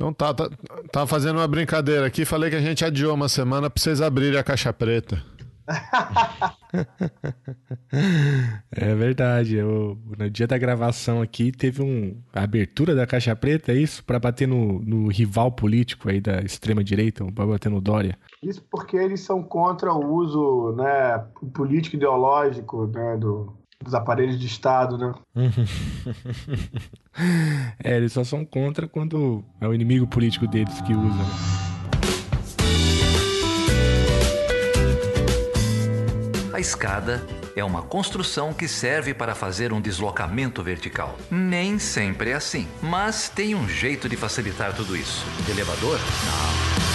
Então tá, tá, tá fazendo uma brincadeira aqui. Falei que a gente adiou uma semana pra vocês abrirem a caixa preta. é verdade. Eu, no dia da gravação aqui teve um a abertura da caixa preta, é isso? Para bater no, no, rival político aí da extrema direita, para bater no Dória. Isso porque eles são contra o uso, né, político ideológico, né, do, dos aparelhos de Estado, né? é, eles só são contra quando é o inimigo político deles que usa. Né? A escada é uma construção que serve para fazer um deslocamento vertical. Nem sempre é assim, mas tem um jeito de facilitar tudo isso. Elevador? Não.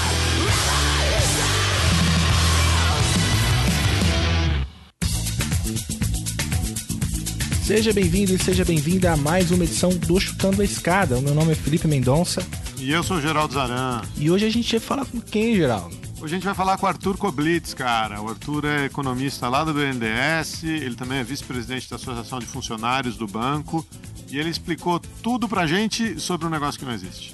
Seja bem-vindo e seja bem-vinda a mais uma edição do Chutando a Escada. O meu nome é Felipe Mendonça. E eu sou o Geraldo Zaran. E hoje a gente vai falar com quem, Geraldo? Hoje a gente vai falar com o Arthur Koblitz, cara. O Arthur é economista lá do BNDES, ele também é vice-presidente da Associação de Funcionários do Banco. E ele explicou tudo pra gente sobre um negócio que não existe.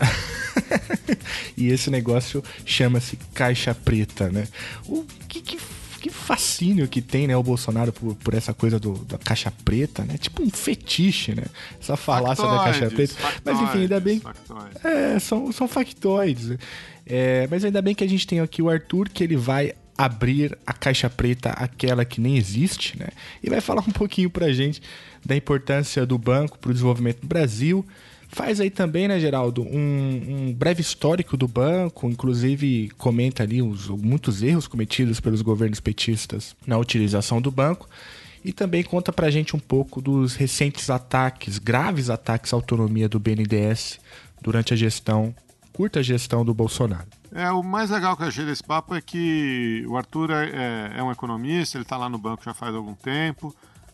e esse negócio chama-se caixa preta, né? O que, que que fascínio que tem, né, o Bolsonaro por, por essa coisa do, da caixa preta, né? Tipo um fetiche, né? Essa falácia factoides, da caixa preta. Mas enfim, ainda bem. É, são, são factoides. É, mas ainda bem que a gente tem aqui o Arthur, que ele vai abrir a caixa preta, aquela que nem existe, né? E vai falar um pouquinho pra gente da importância do banco para o desenvolvimento do Brasil Faz aí também, né, Geraldo, um, um, breve histórico do banco, inclusive comenta ali os, muitos erros cometidos pelos governos petistas na utilização do banco. E também conta pra gente um pouco dos recentes ataques, graves ataques à autonomia do BNDES durante a gestão, curta gestão do Bolsonaro. É, o mais legal que eu achei desse papo é que o Arthur é, é, um economista, ele está lá no banco já faz algum tempo,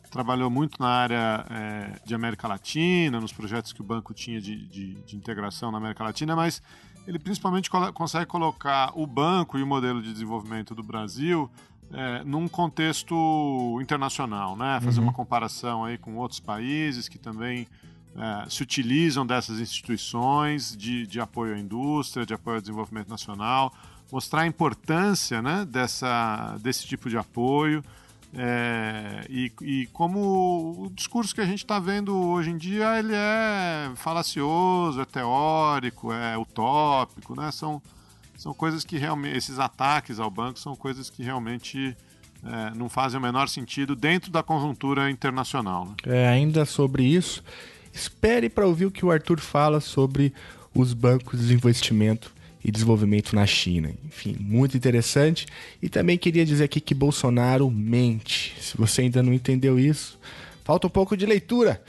trabalhou muito na área é, de América Latina, nos projetos que o banco tinha de, de, de integração na América Latina, mas ele principalmente consegue colocar o banco e o modelo de desenvolvimento do Brasil é, num contexto internacional, né? Fazer uhum. uma comparação aí com outros países que também é, se utilizam dessas instituições de, de apoio à indústria, de apoio ao desenvolvimento nacional, mostrar a importância né, dessa, desse tipo de apoio. É, e, e, como o discurso que a gente está vendo hoje em dia ele é falacioso, é teórico, é utópico, né? São, são coisas que realmente esses ataques ao banco são coisas que realmente é, não fazem o menor sentido dentro da conjuntura internacional. Né? É, ainda sobre isso, espere para ouvir o que o Arthur fala sobre os bancos de investimento e desenvolvimento na China. Enfim, muito interessante. E também queria dizer aqui que Bolsonaro mente. Se você ainda não entendeu isso, falta um pouco de leitura.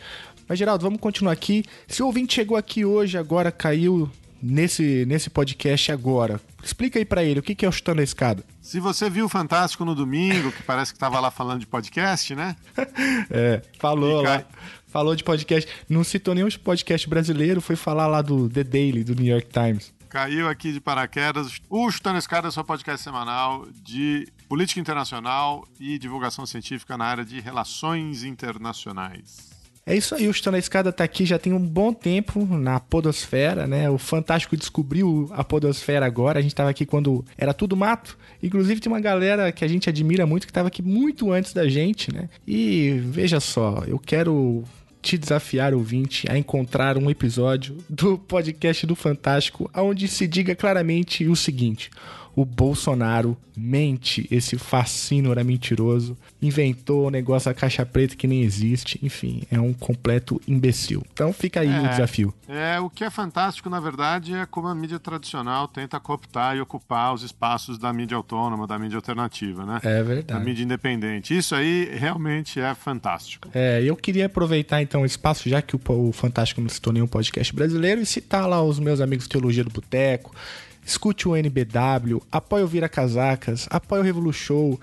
Mas, Geraldo, vamos continuar aqui. Se o ouvinte chegou aqui hoje, agora caiu nesse, nesse podcast agora, explica aí para ele o que, que é o Chutando a Escada. Se você viu o Fantástico no domingo, que parece que estava lá falando de podcast, né? é, falou lá. Falou de podcast. Não citou nenhum podcast brasileiro, foi falar lá do The Daily, do New York Times. Caiu aqui de paraquedas. O Chutando Escada é seu podcast semanal de política internacional e divulgação científica na área de relações internacionais. É isso aí, o Chutando a Escada tá aqui já tem um bom tempo na podosfera, né? O Fantástico descobriu a podosfera agora. A gente tava aqui quando era tudo mato. Inclusive tem uma galera que a gente admira muito que tava aqui muito antes da gente, né? E veja só, eu quero te desafiar, ouvinte, a encontrar um episódio do podcast do Fantástico onde se diga claramente o seguinte: o Bolsonaro mente, esse fascínio era mentiroso, inventou o negócio da caixa preta que nem existe, enfim, é um completo imbecil. Então fica aí é, o desafio. É, o que é fantástico, na verdade, é como a mídia tradicional tenta cooptar e ocupar os espaços da mídia autônoma, da mídia alternativa, né? É verdade. Da mídia independente. Isso aí realmente é fantástico. É, eu queria aproveitar então o espaço, já que o, o Fantástico não se tornou um podcast brasileiro, e citar lá os meus amigos Teologia do Boteco, escute o NBW, apoie o Vira Casacas, apoie o Revolution,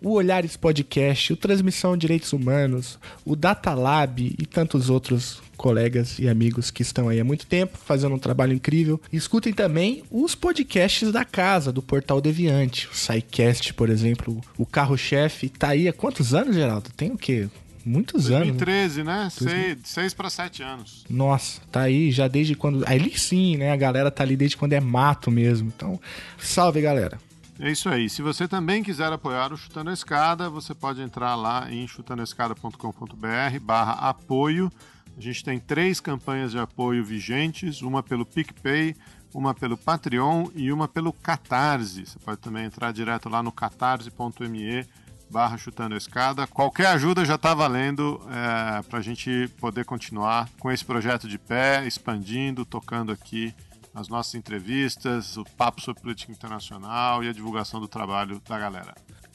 o Olhares Podcast, o Transmissão Direitos Humanos, o Datalab e tantos outros colegas e amigos que estão aí há muito tempo fazendo um trabalho incrível. escutem também os podcasts da casa, do Portal Deviante, o SciCast, por exemplo, o Carro-Chefe, tá aí há quantos anos, Geraldo? Tem o quê? Muitos 2013, anos. 2013, né? 6 para 7 anos. Nossa, tá aí já desde quando. Aí sim, né? A galera tá ali desde quando é mato mesmo. Então, salve, galera. É isso aí. Se você também quiser apoiar o Chutando a Escada, você pode entrar lá em chutandoescada.com.br barra apoio. A gente tem três campanhas de apoio vigentes, uma pelo PicPay, uma pelo Patreon e uma pelo Catarse. Você pode também entrar direto lá no catarse.me barra chutando a escada. Qualquer ajuda já está valendo é, para a gente poder continuar com esse projeto de pé, expandindo, tocando aqui as nossas entrevistas, o papo sobre política internacional e a divulgação do trabalho da galera.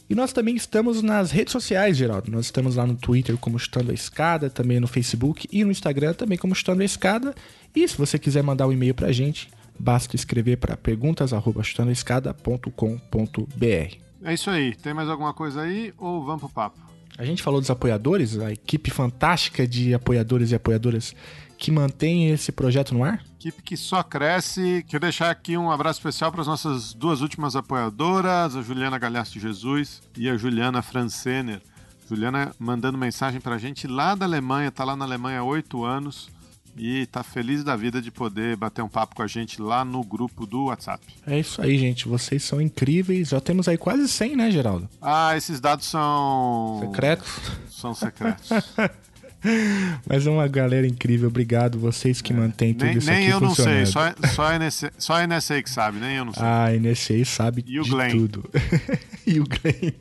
E nós também estamos nas redes sociais, Geraldo. Nós estamos lá no Twitter como Chutando a Escada, também no Facebook e no Instagram também como Chutando a Escada. E se você quiser mandar um e-mail para a gente, basta escrever para perguntas@chutandoaescada.com.br. É isso aí. Tem mais alguma coisa aí ou vamos pro papo? A gente falou dos apoiadores, a equipe fantástica de apoiadores e apoiadoras que mantém esse projeto no ar? Equipe que só cresce. Quero deixar aqui um abraço especial para as nossas duas últimas apoiadoras, a Juliana Galhaço Jesus e a Juliana Francener. Juliana mandando mensagem para a gente lá da Alemanha, tá lá na Alemanha há oito anos e tá feliz da vida de poder bater um papo com a gente lá no grupo do WhatsApp. É isso aí, gente. Vocês são incríveis. Já temos aí quase 100, né, Geraldo? Ah, esses dados são. Secretos? São secretos. Mas é uma galera incrível. Obrigado, vocês que é. mantêm tudo nem, isso nem aqui eu não sei, só, só, a NSA, só a NSA que sabe, nem eu não sei. Ah, a NSA sabe e o de Glenn. tudo. e o Glenn.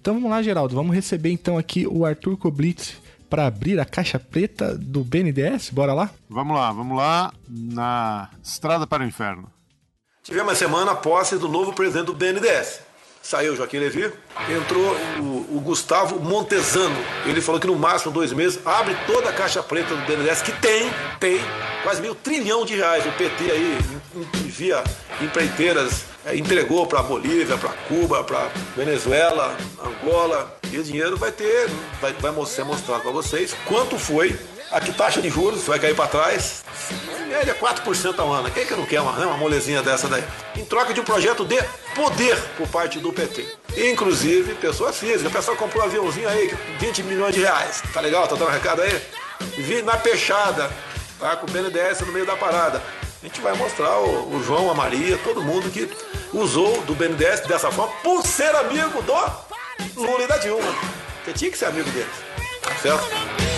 então vamos lá, Geraldo. Vamos receber então aqui o Arthur Koblitz para abrir a caixa preta do BNDES? Bora lá? Vamos lá, vamos lá na estrada para o inferno. Tivemos uma semana a posse do novo presidente do BNDES. Saiu o Joaquim Levy, entrou o, o, Gustavo Montesano. Ele falou que no máximo dois meses abre toda a caixa preta do BNDES, que tem, tem quase meio trilhão de reais. O PT aí envia empreiteiras, é, entregou para Bolívia, para Cuba, para Venezuela, Angola. E o dinheiro vai ter, vai, vai ser mostrado para vocês quanto foi a que taxa de juros vai cair para trás. Média 4% ao ano. Quem que não quer uma, né, uma molezinha dessa daí? Em troca de um projeto de poder por parte do PT. Inclusive, pessoa física. O pessoal comprou um aviãozinho aí, 20 milhões de reais. Tá legal? Tá dando um recado aí? Vi na peixada, tá? Com o BNDES no meio da parada. A gente vai mostrar o, o João, a Maria, todo mundo que usou do BNDES dessa forma por ser amigo do Lula e da Dilma. Você tinha que ser amigo deles. Certo?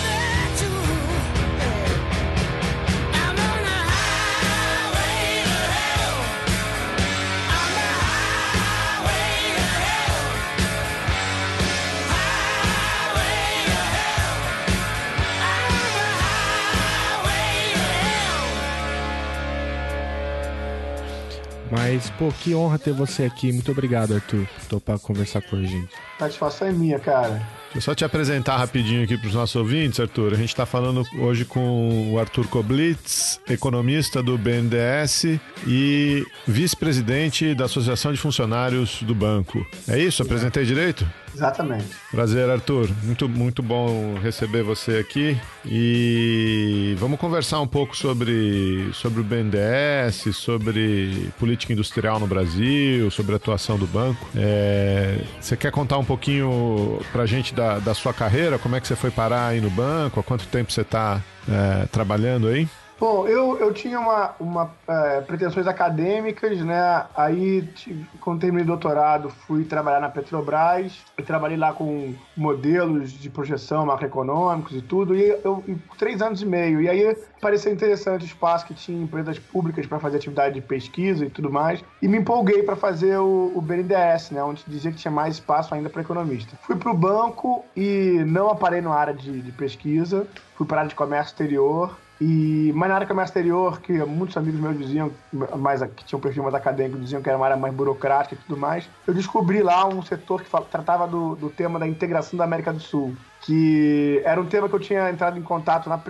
Mas, pô, que honra ter você aqui. Muito obrigado, Arthur, por topar conversar com a gente. Satisfação é minha, cara. Deixa eu só te apresentar rapidinho aqui para os nossos ouvintes, Arthur. A gente está falando hoje com o Arthur Koblitz, economista do BNDES e vice-presidente da Associação de Funcionários do Banco. É isso? Apresentei direito? Exatamente. Prazer, Arthur. Muito, muito bom receber você aqui. E vamos conversar um pouco sobre, sobre o BNDES, sobre política industrial no Brasil, sobre a atuação do banco. É, você quer contar um pouquinho para a gente da, da sua carreira? Como é que você foi parar aí no banco? Há quanto tempo você está é, trabalhando aí? Bom, eu, eu tinha uma, uma é, pretensões acadêmicas, né? Aí, tive, quando terminei o doutorado, fui trabalhar na Petrobras. Eu trabalhei lá com modelos de projeção macroeconômicos e tudo. E eu, três anos e meio. E aí, pareceu interessante o espaço que tinha empresas públicas para fazer atividade de pesquisa e tudo mais. E me empolguei para fazer o, o BNDES, né? Onde dizia que tinha mais espaço ainda para economista. Fui para o banco e não aparei na área de, de pesquisa. Fui para a área de comércio exterior e, mas na área comércio exterior, que muitos amigos meus diziam, mais, que tinham perfil mais acadêmico, diziam que era uma área mais burocrática e tudo mais, eu descobri lá um setor que tratava do, do tema da integração da América do Sul que era um tema que eu tinha entrado em contato na,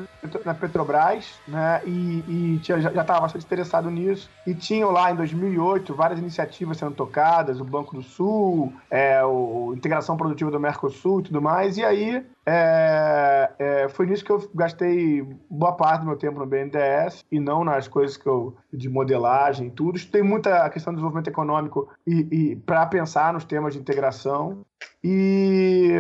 na Petrobras, né, e, e tinha, já estava bastante interessado nisso, e tinham lá em 2008 várias iniciativas sendo tocadas, o Banco do Sul, é, o, integração produtiva do Mercosul e tudo mais, e aí é, é, foi nisso que eu gastei boa parte do meu tempo no BNDES, e não nas coisas que eu, de modelagem e tudo, tem muita questão do desenvolvimento econômico e, e para pensar nos temas de integração, e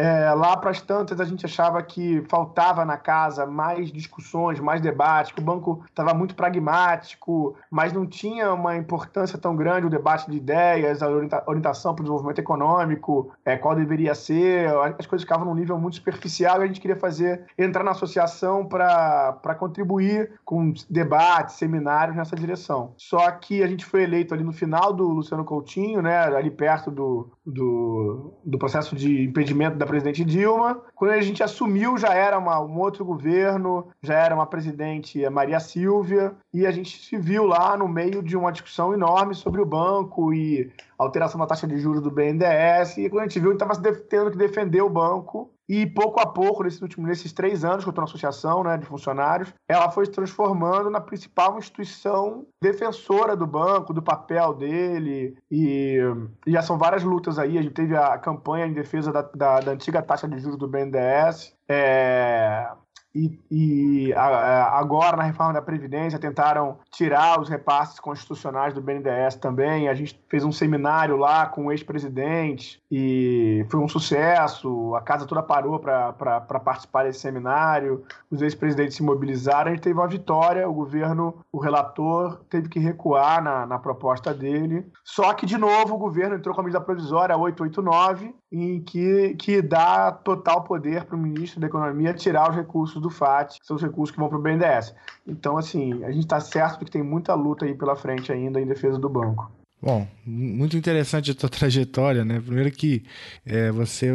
É, lá para as tantas, a gente achava que faltava na casa mais discussões, mais debates, que o banco estava muito pragmático, mas não tinha uma importância tão grande o debate de ideias, a orientação para o desenvolvimento econômico, é, qual deveria ser, as coisas ficavam num nível muito superficial e a gente queria fazer, entrar na associação para contribuir com debates, seminários nessa direção. Só que a gente foi eleito ali no final do Luciano Coutinho, né, ali perto do, do, do processo de impedimento da presidente Dilma. Quando a gente assumiu, já era uma, um outro governo, já era uma presidente Maria Silvia, e a gente se viu lá no meio de uma discussão enorme sobre o banco e alteração da taxa de juros do BNDES. E quando a gente viu, a gente estava tendo que defender o banco e pouco a pouco, nesses últimos nesses três anos que eu estou na associação né, de funcionários, ela foi se transformando na principal instituição defensora do banco, do papel dele. E, e já são várias lutas aí. A gente teve a campanha em defesa da, da, da antiga taxa de juros do BNDES. É, e, e a, agora, na reforma da Previdência, tentaram tirar os repasses constitucionais do BNDES também. A gente fez um seminário lá com o ex-presidente e foi um sucesso. A casa toda parou para participar desse seminário. Os ex-presidentes se mobilizaram. A gente teve uma vitória. O governo, o relator, teve que recuar na, na proposta dele. Só que, de novo, o governo entrou com a medida provisória 889, em que, que dá total poder para o ministro da Economia tirar os recursos do FAT, que são os recursos que vão para o BNDES. Então, assim, a gente está certo de que tem muita luta aí pela frente ainda em defesa do banco. Bom, muito interessante a tua trajetória, né? Primeiro que é, você,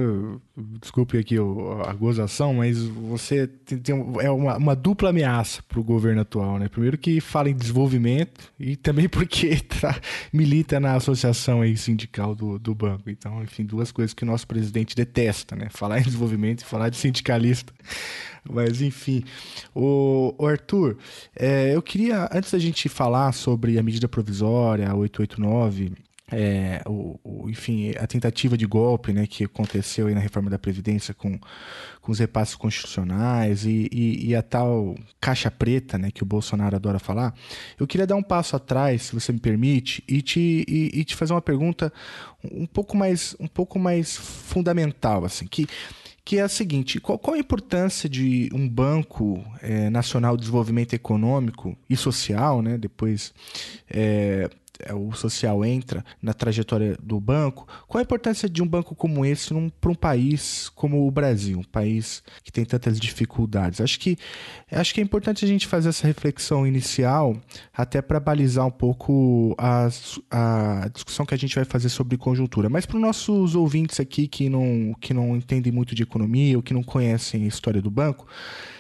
desculpe aqui a gozação, mas você tem, tem é uma, uma, dupla ameaça para o governo atual, né? Primeiro que fala em desenvolvimento e também porque tá, milita na associação aí sindical do, do banco. Então, enfim, duas coisas que o nosso presidente detesta, né? Falar em desenvolvimento e falar de sindicalista. Mas enfim, o, o Arthur, é, eu queria, antes da gente falar sobre a medida provisória 889, é, o, o, enfim, a tentativa de golpe né, que aconteceu aí na reforma da Previdência com, com os repasses constitucionais e, e, e, a tal caixa preta né, que o Bolsonaro adora falar, eu queria dar um passo atrás, se você me permite, e te, e, e te fazer uma pergunta um pouco mais, um pouco mais fundamental, assim, que que é a seguinte: qual, qual a importância de um Banco é, Nacional de Desenvolvimento Econômico e Social, né? Depois é, o social entra na trajetória do banco, qual a importância de um banco como esse para um país como o Brasil, um país que tem tantas dificuldades? Acho que, acho que é importante a gente fazer essa reflexão inicial, até para balizar um pouco a, a discussão que a gente vai fazer sobre conjuntura. Mas para os nossos ouvintes aqui que não, que não entendem muito de economia ou que não conhecem a história do banco,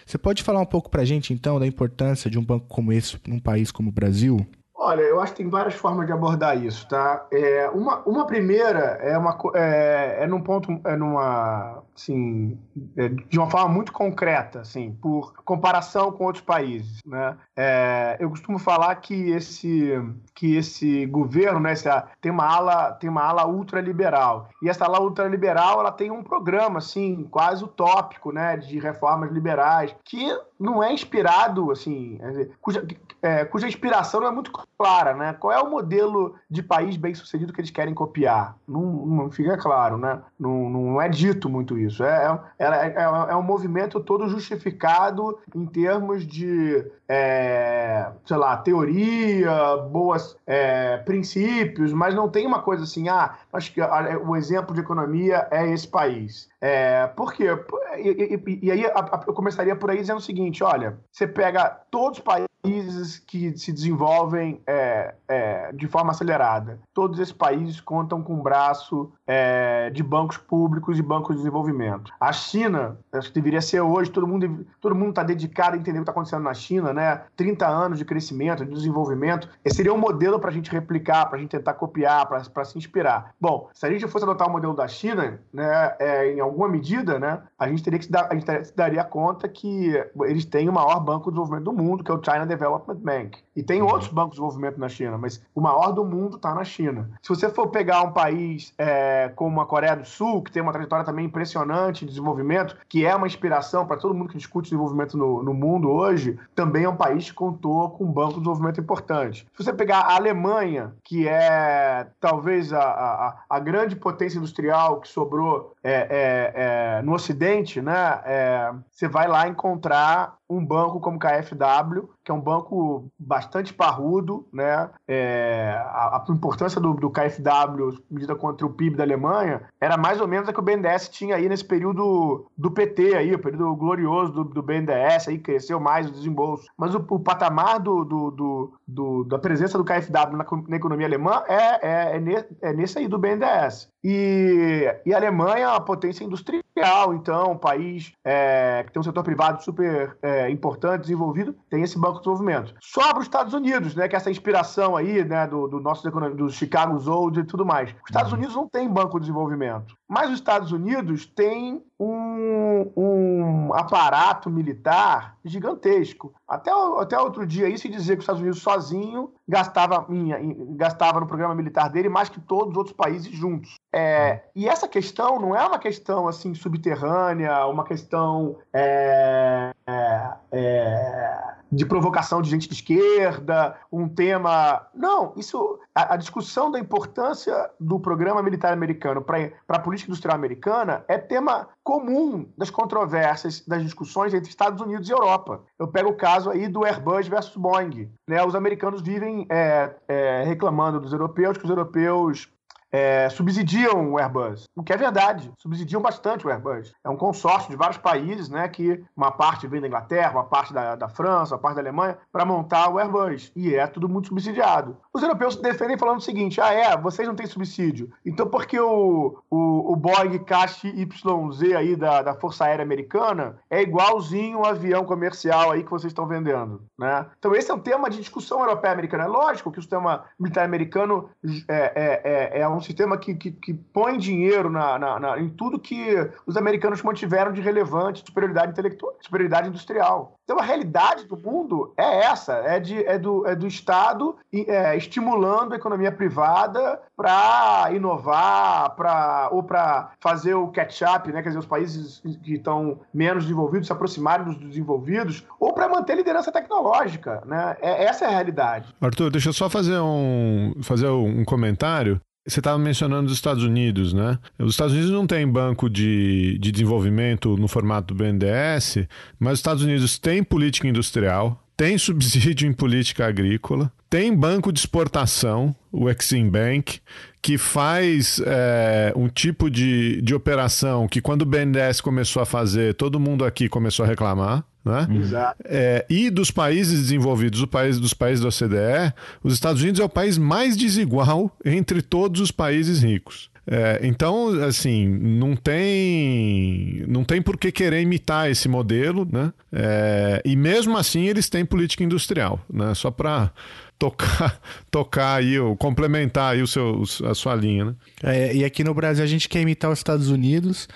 você pode falar um pouco para a gente, então, da importância de um banco como esse num país como o Brasil? Olha, eu acho que tem várias formas de abordar isso, tá? É, uma, uma primeira é, uma, é, é num ponto, é numa, assim, é, de uma forma muito concreta, assim, por comparação com outros países, né? É, eu costumo falar que esse, que esse governo, né, esse, tem uma ala, tem uma ala ultraliberal e essa ala ultraliberal, ela tem um programa, assim, quase utópico, né, de reformas liberais que não é inspirado, assim, cuja, é, cuja inspiração não é muito clara, né? Qual é o modelo de país bem sucedido que eles querem copiar? Não, não fica claro, né? Não, não é dito muito isso. É, é, é, é um movimento todo justificado em termos de, é, sei lá, teoria, boas é, princípios, mas não tem uma coisa assim, ah, acho que o exemplo de economia é esse país. É, por quê? E, e, e aí eu começaria por aí dizendo o seguinte: olha, você pega todos os países que se desenvolvem é, é, de forma acelerada. Todos esses países contam com um braço é, de bancos públicos e bancos de desenvolvimento. A China, acho que deveria ser hoje, todo mundo todo mundo está dedicado a entender o que está acontecendo na China, né? 30 anos de crescimento, de desenvolvimento. Esse seria um modelo para a gente replicar, para a gente tentar copiar, para se inspirar. Bom, se a gente fosse adotar o modelo da China, né, é, em alguma medida, né, a gente teria que se dar, a gente daria conta que eles têm o maior banco de desenvolvimento do mundo, que é o China Development Bank. E tem outros bancos de desenvolvimento na China, mas o maior do mundo está na China. Se você for pegar um país é, como a Coreia do Sul, que tem uma trajetória também impressionante de desenvolvimento, que é uma inspiração para todo mundo que discute desenvolvimento no, no, mundo hoje, também é um país que contou com um banco de desenvolvimento importante. Se você pegar a Alemanha, que é talvez a, a, a grande potência industrial que sobrou é, é, é no Ocidente, né? É, você vai lá encontrar um banco como KfW, que é um banco bastante parrudo, né? É, a, a, importância do, do, KfW, medida contra o PIB da Alemanha, era mais ou menos a que o BNDES tinha aí nesse período do PT aí, o período glorioso do, do BNDES, aí cresceu mais o desembolso. Mas o, o patamar do, do, do, da presença do KfW na, na economia alemã é, é, é, ne, é nesse aí do BNDES. E, e a Alemanha é uma potência industrial, então, um país é, que tem um setor privado super é, importante, desenvolvido, tem esse banco de desenvolvimento. Sobra os Estados Unidos, né, que é essa inspiração aí né, do, do nosso do Chicago Old e tudo mais. Os Estados uhum. Unidos não tem banco de desenvolvimento, mas os Estados Unidos têm um, um aparato militar gigantesco. Até, até outro dia aí se dizia que os Estados Unidos sozinho gastava, gastava no programa militar dele mais que todos os outros países juntos. É, e essa questão não é uma questão assim subterrânea, uma questão é, é, é de provocação de gente de esquerda, um tema. Não, isso. A, a discussão da importância do programa militar americano para a política industrial americana é tema comum das controvérsias, das discussões entre Estados Unidos e Europa. Eu pego o caso aí do Airbus versus Boeing. Né? Os americanos vivem é, é, reclamando dos europeus que os europeus é, subsidiam o Airbus, o que é verdade, subsidiam bastante o Airbus. É um consórcio de vários países, né, que uma parte vem da Inglaterra, uma parte da, da França, uma parte da Alemanha, para montar o Airbus. E é tudo muito subsidiado. Os europeus se defendem falando o seguinte: ah, é, vocês não têm subsídio. Então, por que o, o, o Boeing KX-YZ aí da, da Força Aérea Americana é igualzinho um avião comercial aí que vocês estão vendendo, né? Então, esse é um tema de discussão europeia-americana. É lógico que o sistema militar americano é, é, é, é um sistema que, que, que põe dinheiro na, na, na, em tudo que os americanos mantiveram de relevante, superioridade intelectual, superioridade industrial. Então a realidade do mundo é essa, é, de, é, do, é do Estado é, estimulando a economia privada para inovar, pra, ou para fazer o catch-up, né? quer dizer, os países que estão menos desenvolvidos se aproximarem dos desenvolvidos, ou para manter a liderança tecnológica. Né? É, essa é a realidade. Arthur, deixa eu só fazer um, fazer um comentário. Você estava mencionando os Estados Unidos, né? Os Estados Unidos não têm banco de, de desenvolvimento no formato do BNDES, mas os Estados Unidos têm política industrial, tem subsídio em política agrícola, tem banco de exportação, o Exim Bank, que faz é, um tipo de, de operação que quando o BNDES começou a fazer, todo mundo aqui começou a reclamar. Né? Exato. É, e dos países desenvolvidos, do país, dos países da OCDE, os Estados Unidos é o país mais desigual entre todos os países ricos. É, então, assim, não tem, não tem por que querer imitar esse modelo, né? É, e mesmo assim eles têm política industrial, né? Só para tocar, tocar aí, complementar aí o seu, a sua linha, né? É, e aqui no Brasil a gente quer imitar os Estados Unidos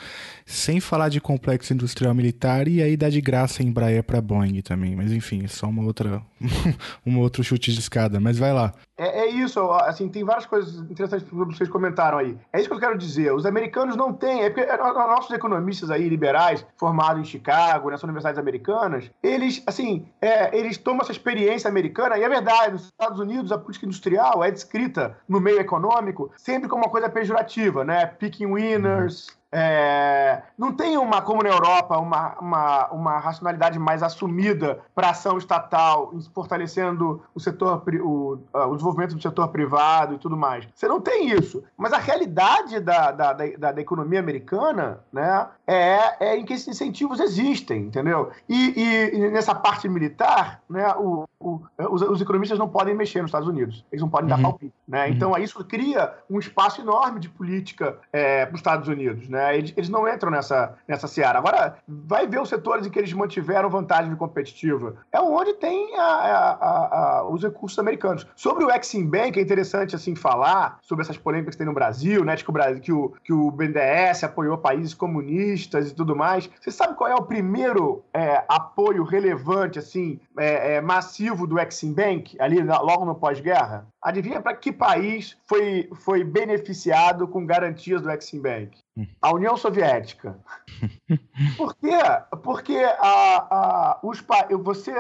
sem falar de complexo industrial militar e aí dá de graça Embraer para Boeing também. Mas enfim, é só uma outra, um outro chute de escada. Mas vai lá. É, é, isso, assim, tem várias coisas interessantes que vocês comentaram aí. É isso que eu quero dizer. Os americanos não têm, é porque é, nossos economistas aí, liberais, formados em Chicago, nessas universidades americanas, eles, assim, é, eles tomam essa experiência americana, e é verdade, nos Estados Unidos a política industrial é descrita no meio econômico sempre como uma coisa pejorativa, né? Picking winners, é, não tem uma, como na Europa, uma, uma, uma racionalidade mais assumida para ação estatal, fortalecendo o setor, o, o, desenvolvimento do setor privado e tudo mais. Você não tem isso. Mas a realidade da, da, da, da economia americana né, é, é em que esses incentivos existem, entendeu? E, e, e nessa parte militar, né, o, o, os, os, economistas não podem mexer nos Estados Unidos. Eles não podem uhum. dar palpite. Né? Uhum. Então, isso cria um espaço enorme de política é, para os Estados Unidos. Né? Né? Eles, eles não entram nessa, nessa seara. Agora, vai ver os setores em que eles mantiveram vantagem competitiva. É onde tem a, a, a, os recursos americanos. Sobre o Exim Bank, é interessante assim falar sobre essas polêmicas que tem no Brasil, né? De que o, que o, que o BNDES apoiou países comunistas e tudo mais. Você sabe qual é o primeiro é, apoio relevante, assim, é, é, massivo do Exim Bank, ali logo no pós-guerra? Adivinha para que país foi, foi beneficiado com garantias do Exim Bank? A União Soviética. Por quê? Porque a, a, os, você,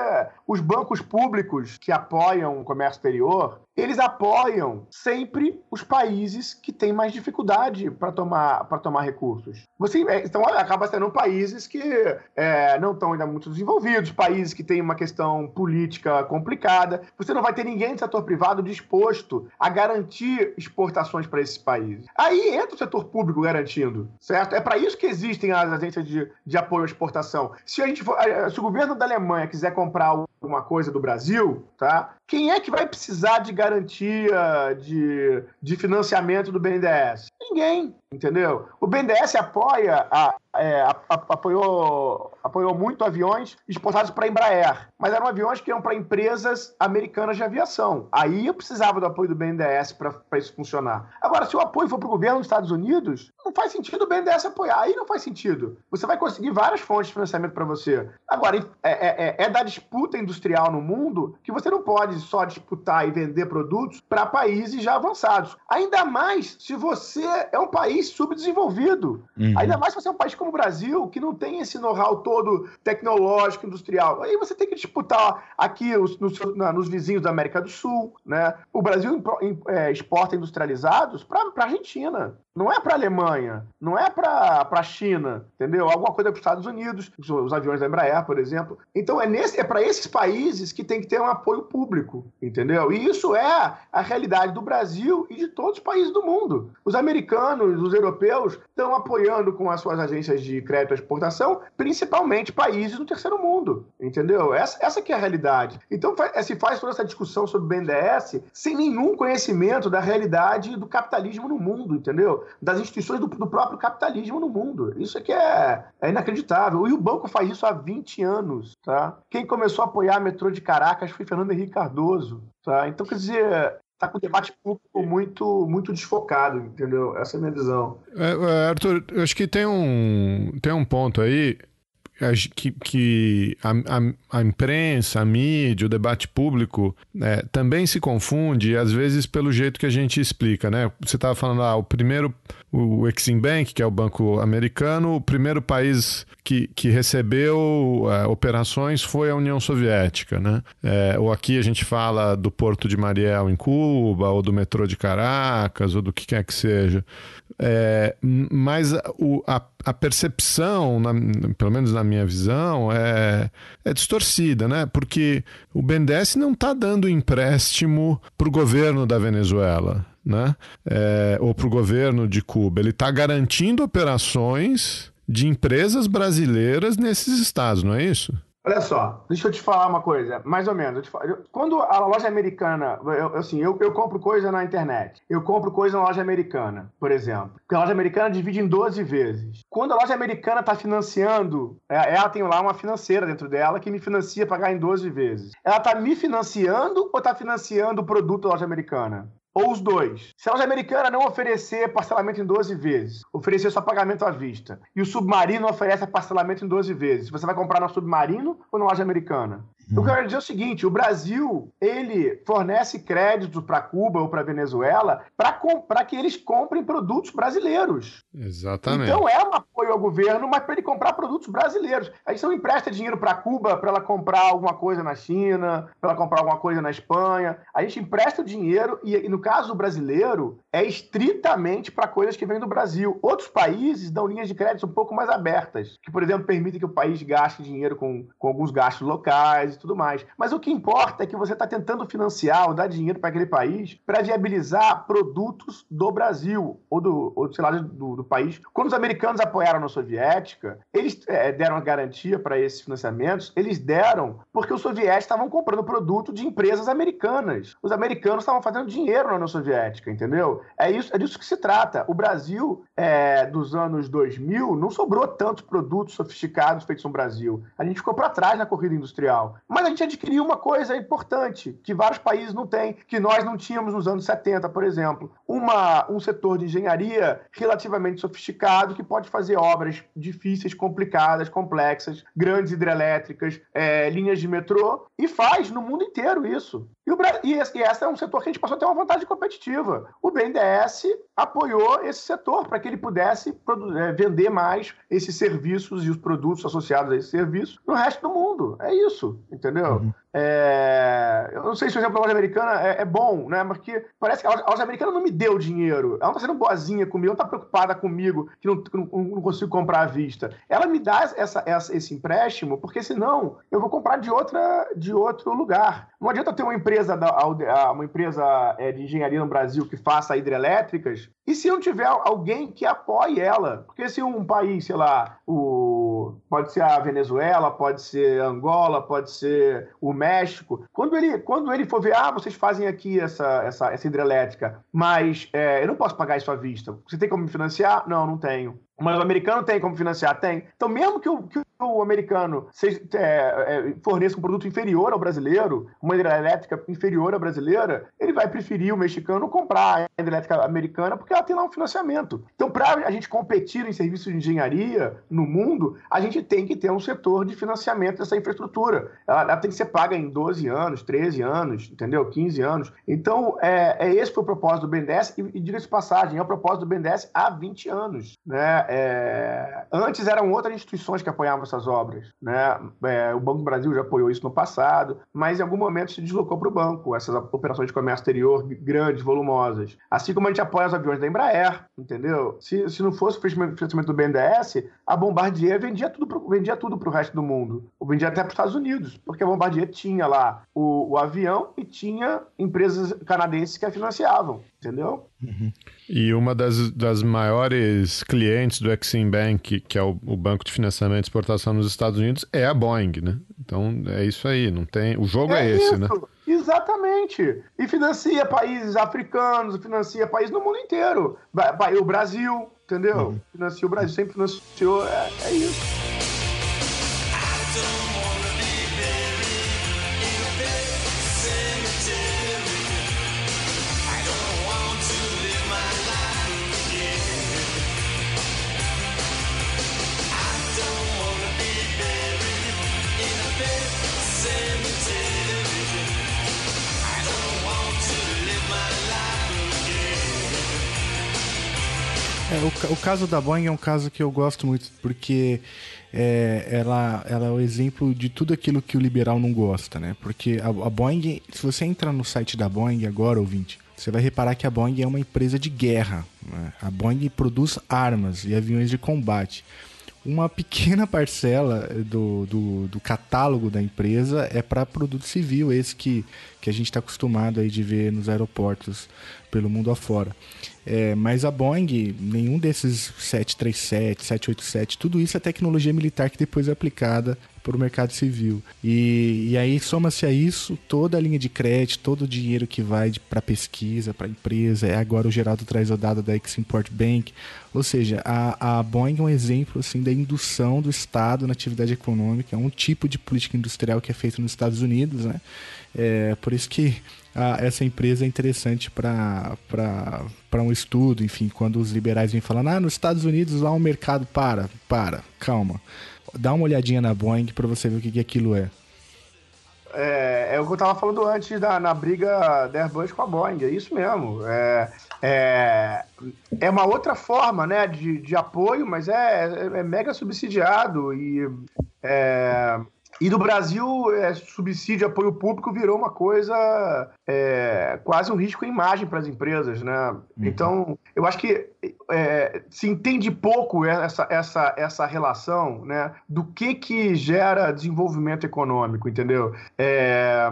os bancos públicos que apoiam o comércio exterior, eles apoiam sempre os países que têm mais dificuldade para tomar, tomar recursos. Você, é, então, acaba sendo países que é, não estão ainda muito desenvolvidos, países que têm uma questão política complicada. Você não vai ter ninguém do setor privado disposto a garantir exportações para esses países. Aí entra o setor público garantindo, certo? É para isso que existem as agências de, de apoio à exportação. Se, a gente for, se o governo da Alemanha quiser comprar alguma coisa do Brasil, tá? Quem é que vai precisar de garantia de, de financiamento do BNDES? Ninguém, entendeu? O BNDES apoia a, é, apoiou, apoiou muito aviões exportados para a Embraer, mas eram aviões que iam para empresas americanas de aviação. Aí eu precisava do apoio do BNDES para isso funcionar. Agora, se o apoio for para o governo dos Estados Unidos, não faz sentido o BNDES apoiar. Aí não faz sentido. Você vai conseguir várias fontes de financiamento para você. Agora, é, é, é, é da disputa industrial no mundo que você não pode só disputar e vender produtos para países já avançados. Ainda mais se você é um país subdesenvolvido. Uhum. Ainda mais se você é um país como o Brasil, que não tem esse know-how todo tecnológico, industrial. Aí você tem que disputar aqui os, nos, nos, vizinhos da América do Sul. Né? O Brasil é, exporta industrializados para a Argentina. Não é para a Alemanha, não é para a China, entendeu? Alguma coisa para os Estados Unidos, os aviões da Embraer, por exemplo. Então é, nesse, é para esses países que tem que ter um apoio público, entendeu? E isso é a realidade do Brasil e de todos os países do mundo. Os americanos, os europeus estão apoiando com as suas agências de crédito à exportação, principalmente países do terceiro mundo, entendeu? Essa, essa que é a realidade. Então se faz toda essa discussão sobre o BNDES sem nenhum conhecimento da realidade do capitalismo no mundo, entendeu? das instituições do, do, próprio capitalismo no mundo. Isso aqui é, é inacreditável. E o banco faz isso há 20 anos, tá? Quem começou a apoiar a metrô de Caracas foi Fernando Henrique Cardoso, tá? Então, quer dizer, tá com o debate público muito, muito desfocado, entendeu? Essa é a minha visão. É, é Arthur, acho que tem um, tem um ponto aí que, que a, a, a, imprensa, a mídia, o debate público é, também se confunde, às vezes pelo jeito que a gente explica, né? Você estava falando, ah, o primeiro, o Exim Bank, que é o banco americano, o primeiro país que, que recebeu é, operações foi a União Soviética, né? É, ou aqui a gente fala do Porto de Mariel em Cuba, ou do metrô de Caracas, ou do que quer que seja. É, mas o, a, a percepção, na, pelo menos na minha visão, é, é distorcida, né? Porque o BNDES não está dando empréstimo para o governo da Venezuela. Né? É, ou para o governo de Cuba. Ele está garantindo operações de empresas brasileiras nesses estados, não é isso? Olha só, deixa eu te falar uma coisa, mais ou menos. Quando a loja americana, eu, assim, eu, eu compro coisa na internet, eu compro coisa na loja americana, por exemplo. Porque a loja americana divide em 12 vezes. Quando a loja americana está financiando, é, ela tem lá uma financeira dentro dela que me financia pagar em 12 vezes. Ela está me financiando ou está financiando o produto da loja americana? Ou os dois. Se a loja americana não oferecer parcelamento em 12 vezes, oferecer só pagamento à vista, e o submarino oferece parcelamento em 12 vezes, você vai comprar no submarino ou na loja americana? Eu quero dizer o seguinte: o Brasil ele fornece crédito para Cuba ou para Venezuela para que eles comprem produtos brasileiros. Exatamente. Então é um apoio ao governo, mas para ele comprar produtos brasileiros. A gente não empresta dinheiro para Cuba para ela comprar alguma coisa na China, para ela comprar alguma coisa na Espanha. A gente empresta o dinheiro e, e no caso do brasileiro, é estritamente para coisas que vêm do Brasil. Outros países dão linhas de crédito um pouco mais abertas, que, por exemplo, permitem que o país gaste dinheiro com, com alguns gastos locais e tudo mais. Mas o que importa é que você está tentando financiar ou dar dinheiro para aquele país para viabilizar produtos do Brasil ou do, ou, sei lá, do, do, país. Quando os americanos apoiaram a União Soviética, eles é, deram a garantia para esses financiamentos, eles deram porque os soviéticos estavam comprando produto de empresas americanas. Os americanos estavam fazendo dinheiro na União Soviética, entendeu? É, isso, é disso que se trata. O Brasil, é, dos anos 2000, não sobrou tantos produtos sofisticados feitos no Brasil. A gente ficou para trás na corrida industrial. Mas a gente adquiriu uma coisa importante, que vários países não têm, que nós não tínhamos nos anos 70, por exemplo. Uma, um setor de engenharia relativamente sofisticado que pode fazer obras difíceis, complicadas, complexas, grandes hidrelétricas, é, linhas de metrô, e faz no mundo inteiro isso. E, o, e, esse, é um setor que a gente passou a ter uma vantagem competitiva. O BNDES apoiou esse setor para que ele pudesse é, vender mais esses serviços e os produtos associados a esse serviço no resto do mundo. É isso, entendeu? Uhum. É... Eu não sei se o exemplo da loja americana é, é bom, né? Porque parece que a loja, a loja, americana não me deu dinheiro. Ela não está sendo boazinha comigo, ela não está preocupada comigo que não, que não, não, consigo comprar à vista. Ela me dá essa, essa, esse empréstimo, porque senão eu vou comprar de, outra, de outro lugar. Não adianta ter uma empresa, da, uma empresa é, de engenharia no Brasil que faça hidrelétricas e se não tiver alguém que apoie ela. Porque se um país, sei lá, o, pode ser a Venezuela, pode ser Angola, pode ser o México, quando ele, quando ele for ver, ah, vocês fazem aqui essa, essa, essa hidrelétrica, mas é, eu não posso pagar isso à vista. Você tem como me financiar? Não, não tenho. Mas o americano tem como financiar? Tem. Então, mesmo que o, que o americano seja, é, é, forneça um produto inferior ao brasileiro, uma hidrelétrica inferior à brasileira, ele vai preferir o mexicano comprar a hidrelétrica americana porque ela tem lá um financiamento. Então, para a gente competir em serviços de engenharia no mundo, a gente tem que ter um setor de financiamento dessa infraestrutura. Ela, ela tem que ser paga em 12 anos, 13 anos, entendeu? 15 anos. Então, é, é esse foi o propósito do BNDES e, e diga-se passagem, é o propósito do BNDES há 20 anos, né? É... Antes eram outras instituições que apoiavam essas obras. Né? É, o Banco do Brasil já apoiou isso no passado, mas em algum momento se deslocou para o banco, essas operações de comércio exterior grandes, volumosas. Assim como a gente apoia os aviões da Embraer, entendeu? Se, se não fosse o financiamento do BNDES, a Bombardier vendia tudo vendia tudo para o resto do mundo. Ou vendia até para os Estados Unidos, porque a Bombardier tinha lá o, o avião e tinha empresas canadenses que a financiavam, entendeu? Uhum. E uma das, das maiores clientes do Exim Bank, que é o, o, banco de financiamento e exportação nos Estados Unidos, é a Boeing, né? Então é isso aí, não tem. O jogo é, é esse, né? isso. né? Exatamente. E financia países africanos, financia países no mundo inteiro. O Brasil, entendeu? Uhum. Financia o Brasil, sempre financiou. É, é isso. O, caso da Boeing é um caso que eu gosto muito, porque é, ela, ela é o exemplo de tudo aquilo que o liberal não gosta, né? Porque a, a Boeing, se você entrar no site da Boeing agora, ouvinte, você vai reparar que a Boeing é uma empresa de guerra. Né? A Boeing produz armas e aviões de combate uma pequena parcela do, do, do, catálogo da empresa é para produto civil, esse que, que a gente está acostumado aí de ver nos aeroportos pelo mundo afora. É, mas a Boeing, nenhum desses 737, 787, tudo isso é tecnologia militar que depois é aplicada para o mercado civil. E, e aí soma-se a isso toda a linha de crédito, todo o dinheiro que vai para pesquisa, para empresa. É agora o Geraldo traz o dado da Ex-Import Bank. Ou seja, a, a Boeing é um exemplo assim, da indução do Estado na atividade econômica. É um tipo de política industrial que é feito nos Estados Unidos. Né? É, por isso que a, essa empresa é interessante para um estudo, enfim, quando os liberais vêm falando, ah, nos Estados Unidos lá o mercado para, para, calma. Dá uma olhadinha na Boeing para você ver o que, que aquilo é. É, é o que eu estava falando antes da, na briga da Airbus com a Boeing, é isso mesmo. É, é, é uma outra forma né, de, de apoio, mas é, é, é mega subsidiado e é, e no Brasil, é, subsídio, apoio público virou uma coisa é, quase um risco em imagem para as empresas, né? Uhum. Então, eu acho que é, se entende pouco essa, essa, essa relação né, do que, que gera desenvolvimento econômico, entendeu? É,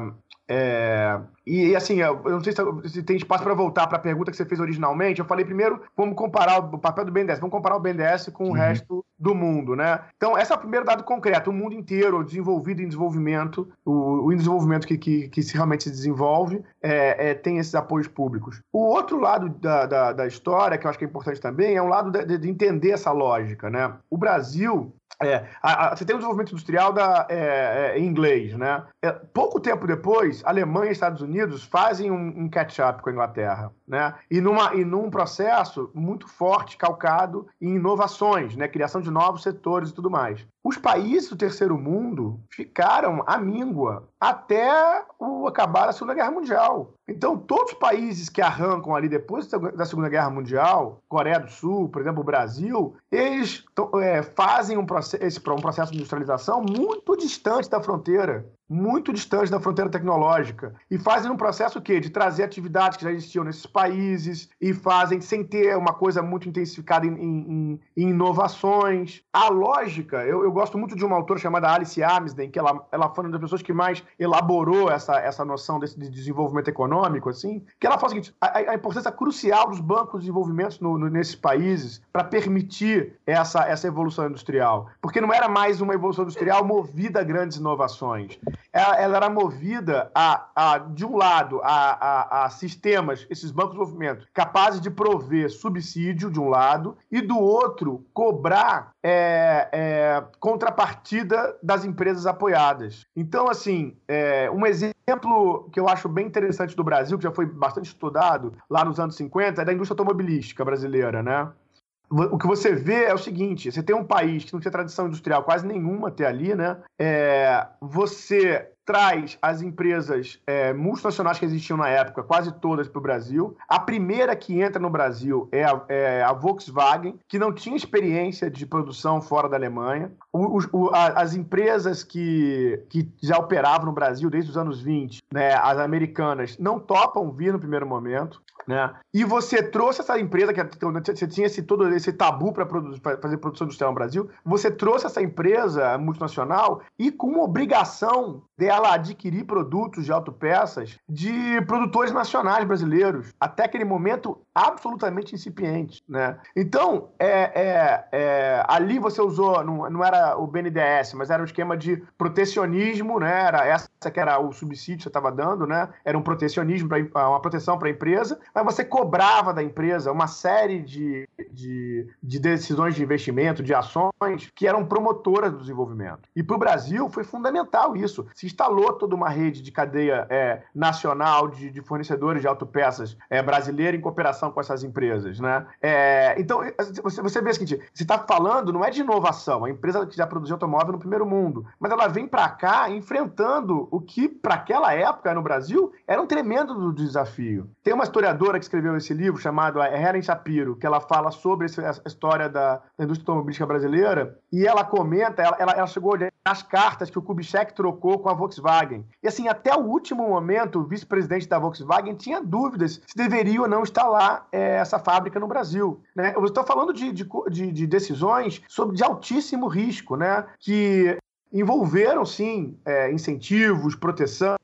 é, e assim, eu não sei se tem espaço para voltar para a pergunta que você fez originalmente. Eu falei primeiro, vamos comparar o papel do BNDES, vamos comparar o BNDES com o uhum. resto do mundo, né? Então, esse é o primeiro dado concreto. O mundo inteiro, desenvolvido em desenvolvimento, o, o desenvolvimento que, que, que realmente se desenvolve, é, é, tem esses apoios públicos. O outro lado da, da, da, história, que eu acho que é importante também, é o lado de, de entender essa lógica, né? O Brasil é, a, a, você tem o desenvolvimento industrial da, é, é, em inglês, né? É, pouco tempo depois, Alemanha e Estados Unidos fazem um, um catch-up com a Inglaterra, né? E, numa, e num processo muito forte, calcado em inovações, né? Criação de novos setores e tudo mais. Os países do terceiro mundo ficaram à míngua até o acabar a Segunda Guerra Mundial. Então, todos os países que arrancam ali depois da Segunda Guerra Mundial, Coreia do Sul, por exemplo, o Brasil, eles é, fazem um processo, um processo de industrialização muito distante da fronteira muito distante da fronteira tecnológica e fazem um processo que de trazer atividades que já existiam nesses países e fazem sem ter uma coisa muito intensificada em, em, em inovações. A lógica, eu, eu, gosto muito de uma autora chamada Alice Amsden, que ela, ela foi uma das pessoas que mais elaborou essa, essa noção desse de desenvolvimento econômico, assim, que ela fala o seguinte: a, a importância crucial dos bancos de desenvolvimento no, no, nesses países para permitir essa, essa evolução industrial, porque não era mais uma evolução industrial movida a grandes inovações ela, ela era movida a, a, de um lado, a, a, a sistemas, esses bancos de desenvolvimento, capazes de prover subsídio, de um lado, e do outro, cobrar é, é, contrapartida das empresas apoiadas. Então, assim, é, um exemplo que eu acho bem interessante do Brasil, que já foi bastante estudado lá nos anos 50, é da indústria automobilística brasileira, né? O que você vê é o seguinte: você tem um país que não tinha tradição industrial quase nenhuma até ali, né? É, você traz as empresas é, multinacionais que existiam na época, quase todas para o Brasil. A primeira que entra no Brasil é a, é a, Volkswagen, que não tinha experiência de produção fora da Alemanha. O, o, a, as empresas que, que já operavam no Brasil desde os anos 20, né, as americanas, não topam vir no primeiro momento. Né? E você trouxe essa empresa, que você tinha esse, todo esse tabu para fazer produção industrial no Brasil, você trouxe essa empresa multinacional e com uma obrigação dela adquirir produtos de autopeças de produtores nacionais brasileiros, até aquele momento absolutamente incipiente. Né? Então, é, é, é, ali você usou, não, não era o BNDES, mas era um esquema de protecionismo, né? era essa que era o subsídio estava dando, né? era um protecionismo, pra, uma proteção para a empresa, mas você cobrava da empresa uma série de, de, de, decisões de investimento, de ações, que eram promotoras do desenvolvimento. E para o Brasil foi fundamental isso. Se instalou toda uma rede de cadeia é, nacional de, de, fornecedores de autopeças é, brasileira em cooperação com essas empresas. Né? É, então, você, você vê o seguinte: você está falando, não é de inovação, a empresa que já produziu automóvel no primeiro mundo, mas ela vem para cá enfrentando o que, para aquela época no Brasil, era um tremendo desafio. Tem uma historiadora que escreveu esse livro, chamado Helen Shapiro, que ela fala sobre essa história da, indústria automobilística brasileira, e ela comenta, ela, ela, ela chegou a as cartas que o Kubitschek trocou com a Volkswagen. E assim, até o último momento, o vice-presidente da Volkswagen tinha dúvidas se deveria ou não instalar é, essa fábrica no Brasil. Né? Eu estou falando de, de, de, de decisões sobre de altíssimo risco, né? que envolveram, sim, é, incentivos, proteção,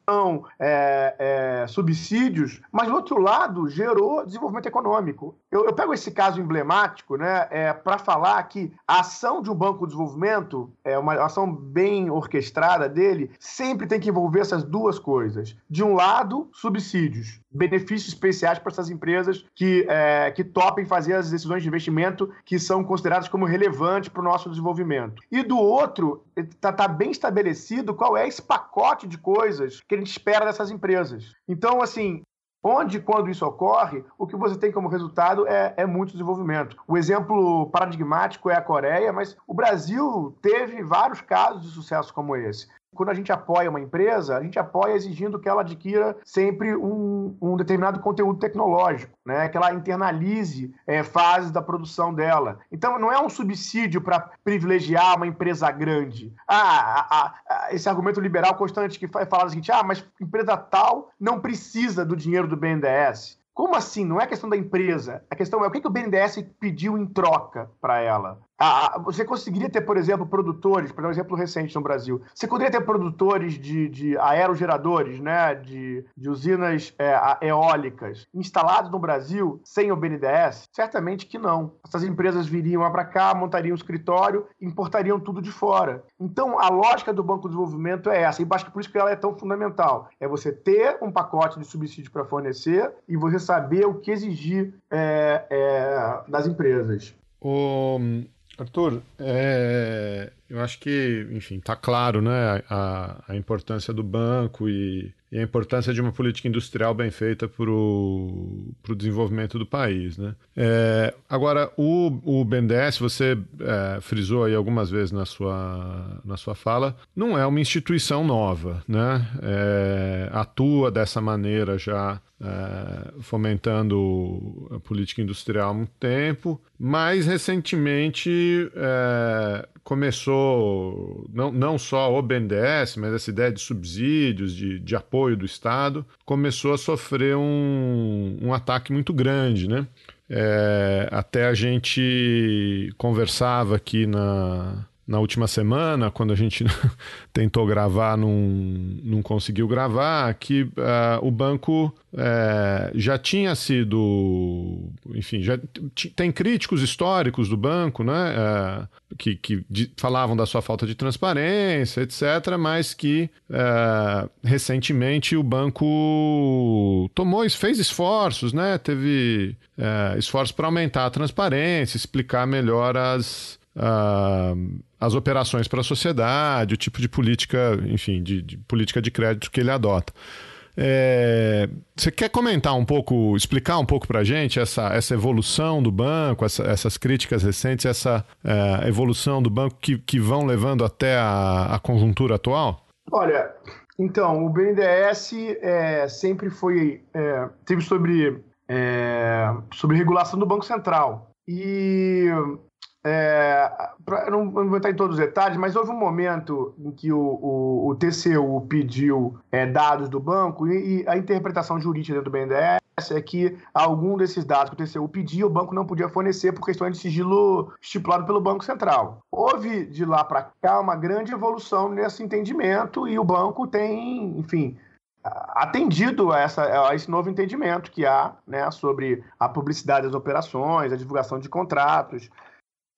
é, é, subsídios, mas, do outro lado, gerou desenvolvimento econômico. Eu, eu pego esse caso emblemático né, é, para falar que a ação de um banco de desenvolvimento, é uma ação bem orquestrada dele, sempre tem que envolver essas duas coisas. De um lado, subsídios, benefícios especiais para essas empresas que, é, que topem fazer as decisões de investimento que são consideradas como relevantes para o nosso desenvolvimento. E do outro, está tá bem estabelecido qual é esse pacote de coisas a gente espera dessas empresas. Então, assim, onde e quando isso ocorre, o que você tem como resultado é, é, muito desenvolvimento. O exemplo paradigmático é a Coreia, mas o Brasil teve vários casos de sucesso como esse quando a gente apoia uma empresa, a gente apoia exigindo que ela adquira sempre um, um determinado conteúdo tecnológico, né? que ela internalize é, fases da produção dela. Então, não é um subsídio para privilegiar uma empresa grande. Ah, esse argumento liberal constante que fala o seguinte: ah, mas empresa tal não precisa do dinheiro do BNDES. Como assim? Não é questão da empresa. A questão é o que, que o BNDES pediu em troca para ela. Ah, você conseguiria ter, por exemplo, produtores, para um exemplo recente no Brasil, você poderia ter produtores de, de aerogeradores, né, de, de usinas é, eólicas instalados no Brasil sem o BNDES? Certamente que não. Essas empresas viriam para cá, montariam um escritório, importariam tudo de fora. Então, a lógica do Banco de Desenvolvimento é essa, e acho que por isso que ela é tão fundamental. É você ter um pacote de subsídio para fornecer e você saber o que exigir é, é, das empresas. O, Arthur, é, eu acho que, enfim, está claro né, a, a importância do banco e, e, a importância de uma política industrial bem feita para o desenvolvimento do país. Né? É, agora, o, o BNDES, você é, frisou aí algumas vezes na sua, na sua fala, não é uma instituição nova, né? É, atua dessa maneira já é, fomentando a política industrial há muito tempo, mas recentemente é, começou, não, não só o BNDES, mas essa ideia de subsídios, de, de apoio do Estado, começou a sofrer um, um ataque muito grande, né? É, até a gente conversava aqui na, na última semana, quando a gente tentou gravar, não, não conseguiu gravar, que uh, o banco uh, já tinha sido. Enfim, já tem críticos históricos do banco, né? Uh, que, que falavam da sua falta de transparência, etc., mas que recentemente o banco tomou, fez esforços, né? Teve esforços para aumentar a transparência, explicar melhor as uh, as operações para a sociedade, o tipo de política, enfim, de, de política de crédito que ele adota. É, você quer comentar um pouco, explicar um pouco para a gente essa, essa evolução do banco, essa, essas críticas recentes, essa é, evolução do banco que, que vão levando até a, a conjuntura atual? Olha, então, o BNDES é, sempre foi. É, teve sobre, é, sobre regulação do Banco Central. E é, pra, não, não, vou entrar em todos os detalhes, mas houve um momento em que o, o, o TCU pediu é, dados do banco e, e, a interpretação jurídica do BNDES é que algum desses dados que o TCU pedia, o banco não podia fornecer por questões de sigilo estipulado pelo Banco Central. Houve de lá para cá uma grande evolução nesse entendimento e o banco tem, enfim, atendido a, essa, a esse novo entendimento que há né, sobre a publicidade das operações, a divulgação de contratos,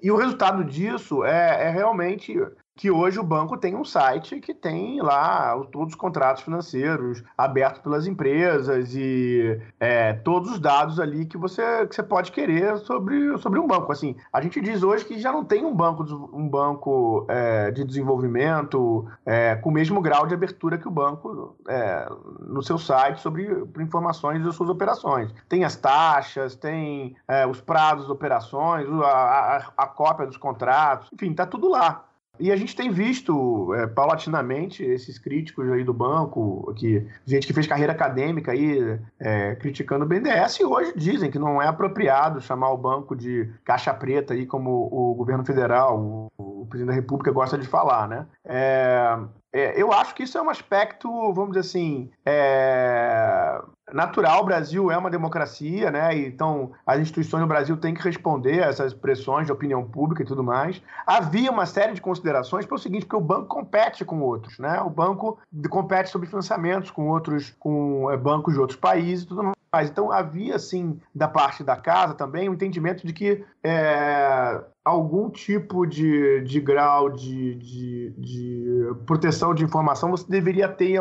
e o resultado disso é, é realmente que hoje o banco tem um site que tem lá todos os contratos financeiros abertos pelas empresas e é, todos os dados ali que você, que você pode querer sobre, sobre um banco. Assim, a gente diz hoje que já não tem um banco, um banco é, de desenvolvimento é, com o mesmo grau de abertura que o banco é, no seu site sobre informações das suas operações. Tem as taxas, tem é, os prazos de operações, a, a, a cópia dos contratos, enfim, está tudo lá. E a gente tem visto é, paulatinamente esses críticos aí do banco, que, gente que fez carreira acadêmica aí é, criticando o BNDES e hoje dizem que não é apropriado chamar o banco de caixa preta aí como o governo federal, o, o presidente da república gosta de falar, né? É, eu acho que isso é um aspecto, vamos dizer assim, é, natural. O Brasil é uma democracia, né? Então, as instituições do Brasil têm que responder a essas pressões de opinião pública e tudo mais. Havia uma série de considerações pelo seguinte, porque o banco compete com outros, né? O banco compete sobre financiamentos com outros, com é, bancos de outros países e tudo mais. Então, havia, sim, da parte da casa também, o um entendimento de que é, algum tipo de, de grau de, de, de, proteção de informação você deveria ter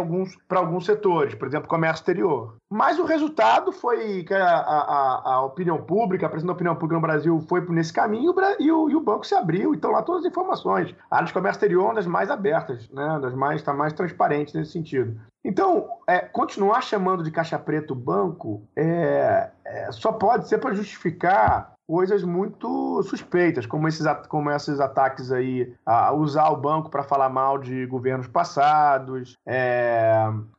para alguns setores, por exemplo, comércio exterior. Mas o resultado foi que a, a, a opinião pública, a pressão da opinião pública no Brasil foi nesse caminho e o, e o banco se abriu. Então, lá todas as informações. A área de comércio exterior é uma das mais abertas, né? das mais, está mais transparente nesse sentido. Então, é, continuar chamando de caixa preta o banco é, é, só pode ser para justificar coisas muito suspeitas, como esses, como esses ataques aí, a usar o banco para falar mal de governos passados, é,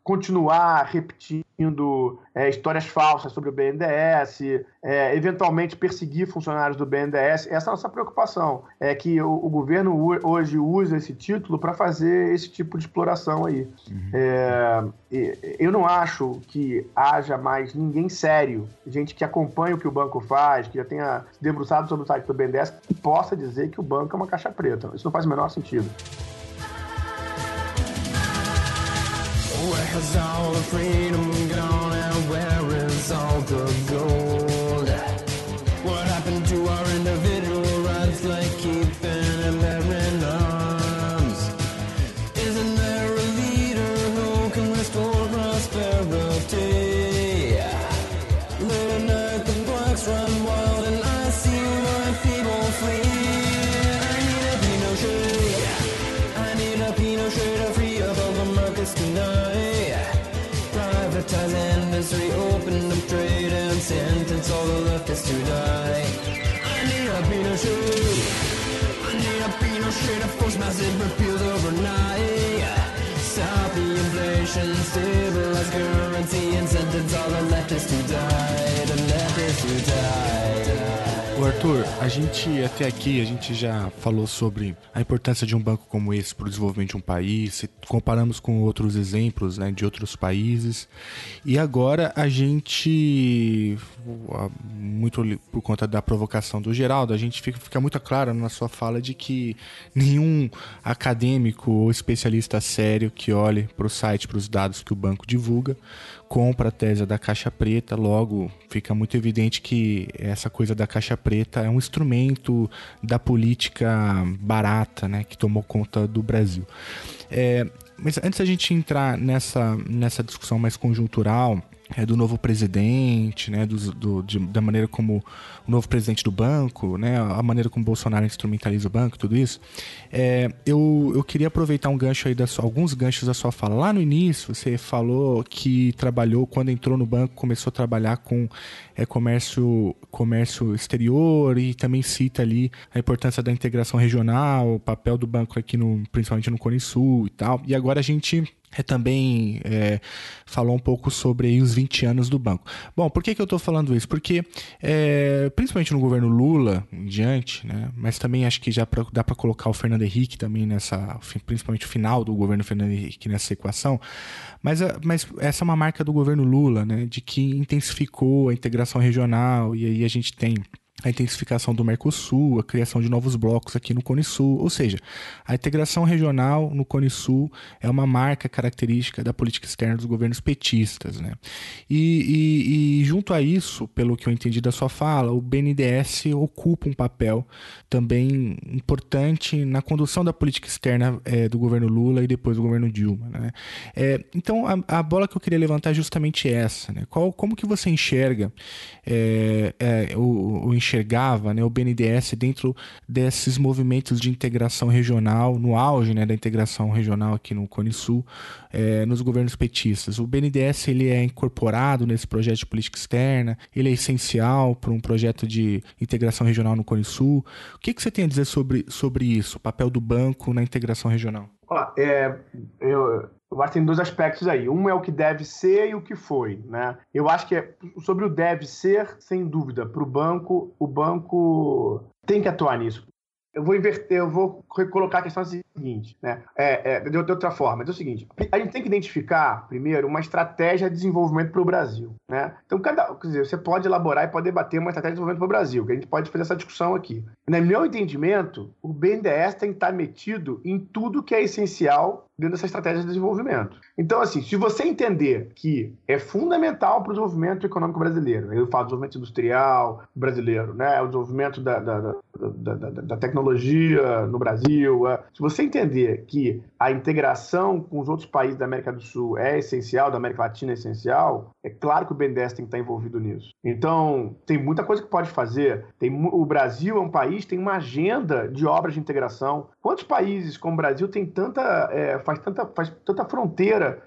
continuar repetindo é, histórias falsas sobre o BNDES, é, eventualmente perseguir funcionários do BNDES. Essa é a nossa preocupação, é que o, o governo hoje usa esse título para fazer esse tipo de exploração aí. Uhum. É, eu não acho que haja mais ninguém sério, gente que acompanha o que o banco faz, que já tenha se debruçado sobre o site do BNDES, que possa dizer que o banco é uma caixa preta. Isso não faz o menor sentido. Has all the freedom gone and where is all the gold? Massive repeals overnight. Stop the inflation, stabilize Arthur, a gente até aqui a gente já falou sobre a importância de um banco como esse para o desenvolvimento de um país, comparamos com outros exemplos né, de outros países, e agora a gente, muito por conta da provocação do Geraldo, a gente fica, fica muito claro na sua fala de que nenhum acadêmico ou especialista sério que olhe para o site, para os dados que o banco divulga, compra a tese da caixa preta, logo fica muito evidente que essa coisa da caixa preta é um instrumento da política barata, né, que tomou conta do Brasil. É, mas antes da gente entrar nessa, nessa discussão mais conjuntural, é, do novo presidente, né, do, do de, da maneira como o novo presidente do banco, né, a maneira como Bolsonaro instrumentaliza o banco, tudo isso. É, eu, eu queria aproveitar um gancho aí, da sua, alguns ganchos da sua fala. Lá no início, você falou que trabalhou, quando entrou no banco, começou a trabalhar com é, comércio, comércio exterior e também cita ali a importância da integração regional, o papel do banco aqui, no, principalmente no Cone Sul e tal. E agora a gente também é, falou um pouco sobre os 20 anos do banco. Bom, por que, que eu estou falando isso? Porque, é, principalmente no governo Lula em diante, né, mas também acho que já pra, dá para colocar o Fernando Henrique também nessa, principalmente o final do governo Fernando Henrique nessa equação, mas, mas essa é uma marca do governo Lula, né, de que intensificou a integração regional e aí a gente tem a intensificação do Mercosul, a criação de novos blocos aqui no Cone Sul, ou seja, a integração regional no Cone Sul é uma marca característica da política externa dos governos petistas. Né? E, e, e junto a isso, pelo que eu entendi da sua fala, o BNDES ocupa um papel também importante na condução da política externa é, do governo Lula e depois do governo Dilma. Né? É, então, a, a, bola que eu queria levantar é justamente essa. Né? Qual, como que você enxerga é, o, o enxergava né, o BNDES dentro desses movimentos de integração regional, no auge né, da integração regional aqui no Cone Sul, é, nos governos petistas. O BNDES ele é incorporado nesse projeto de política externa, ele é essencial para um projeto de integração regional no Cone Sul. O que, que você tem a dizer sobre, sobre isso, o papel do banco na integração regional? Ó, é, eu, eu acho que tem dois aspectos aí. Um é o que deve ser e o que foi, né? Eu acho que é sobre o deve ser, sem dúvida, para o banco, o banco tem que atuar nisso eu vou inverter, eu vou colocar a questão seguinte, né? É, é, de, outra forma, é o seguinte: a gente tem que identificar, primeiro, uma estratégia de desenvolvimento para o Brasil, né? Então, cada, quer dizer, você pode elaborar e pode debater uma estratégia de desenvolvimento para o Brasil, que a gente pode fazer essa discussão aqui. No meu entendimento, o BNDES tem que estar metido em tudo que é essencial dentro dessa estratégia de desenvolvimento. Então, assim, se você entender que é fundamental para o desenvolvimento econômico brasileiro, eu falo desenvolvimento industrial brasileiro, né, o desenvolvimento da, da, da, da, da tecnologia no Brasil, é, se você entender que a integração com os outros países da América do Sul é essencial, da América Latina é essencial, é claro que o BNDES tem que estar envolvido nisso. Então, tem muita coisa que pode fazer. Tem, o Brasil é um país, tem uma agenda de obras de integração. Quantos países como o Brasil tem tanta... É, faz tanta, faz tanta fronteira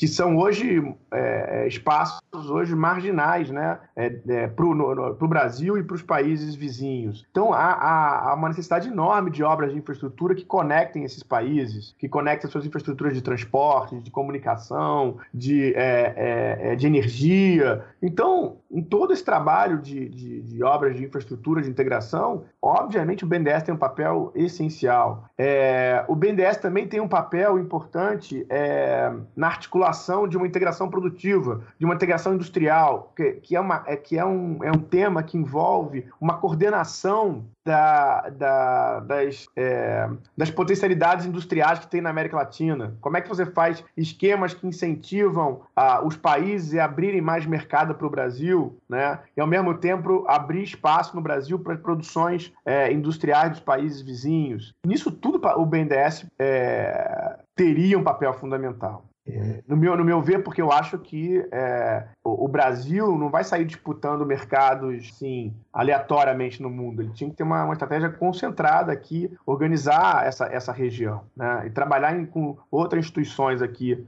que são hoje é, espaços hoje marginais né, é, é, para o Brasil e para os países vizinhos. Então há, há, há, uma necessidade enorme de obras de infraestrutura que conectem esses países, que conectem suas infraestruturas de transporte, de comunicação, de, é, é, é, de energia. Então, em todo esse trabalho de, de, de, obras de infraestrutura, de integração, obviamente o BNDES tem um papel essencial. É, o BNDES também tem um papel importante é, na articulação de uma integração produtiva, de uma integração industrial, que, que, é, uma, é, que é, um, é um tema que envolve uma coordenação da, da, das, é, das potencialidades industriais que tem na América Latina. Como é que você faz esquemas que incentivam ah, os países a abrirem mais mercado para o Brasil, né? e ao mesmo tempo abrir espaço no Brasil para as produções é, industriais dos países vizinhos. Nisso tudo o BNDES é, teria um papel fundamental. É, no, meu, no meu ver, porque eu acho que é, o, o, Brasil não vai sair disputando mercados sim, aleatoriamente no mundo. Ele tinha que ter uma, uma estratégia concentrada aqui, organizar essa, essa região né? e trabalhar em, com outras instituições aqui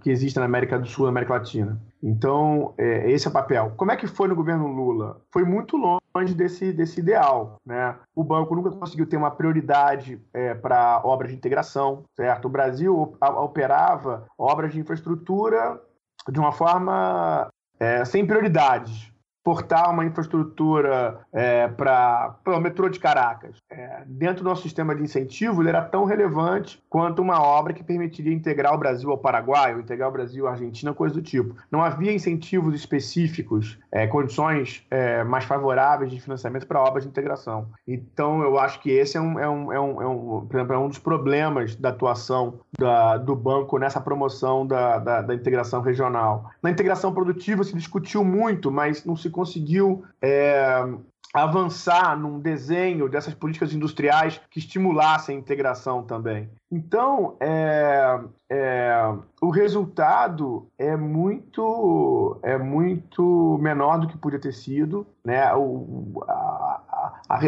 que existem na América do Sul, na América Latina. Então, é, esse é o papel. Como é que foi no governo Lula? Foi muito longe desse, desse ideal. Né? O banco nunca conseguiu ter uma prioridade é, para obras de integração, certo? O Brasil operava obras de infraestrutura de uma forma é, sem prioridades portar uma infraestrutura é, para o metrô de Caracas. É, dentro do nosso sistema de incentivo, ele era tão relevante quanto uma obra que permitiria integrar o Brasil ao Paraguai, ou integrar o Brasil à Argentina, coisa do tipo. Não havia incentivos específicos, é, condições é, mais favoráveis de financiamento para obras de integração. Então, eu acho que esse é um, é um, é um, é um, por exemplo, é um dos problemas da atuação da, do banco nessa promoção da, da, da integração regional. Na integração produtiva se discutiu muito, mas não se conseguiu é, avançar num desenho dessas políticas industriais que estimulassem a integração também. Então, é, é, o resultado é muito é muito menor do que podia ter sido, né? O, a, a,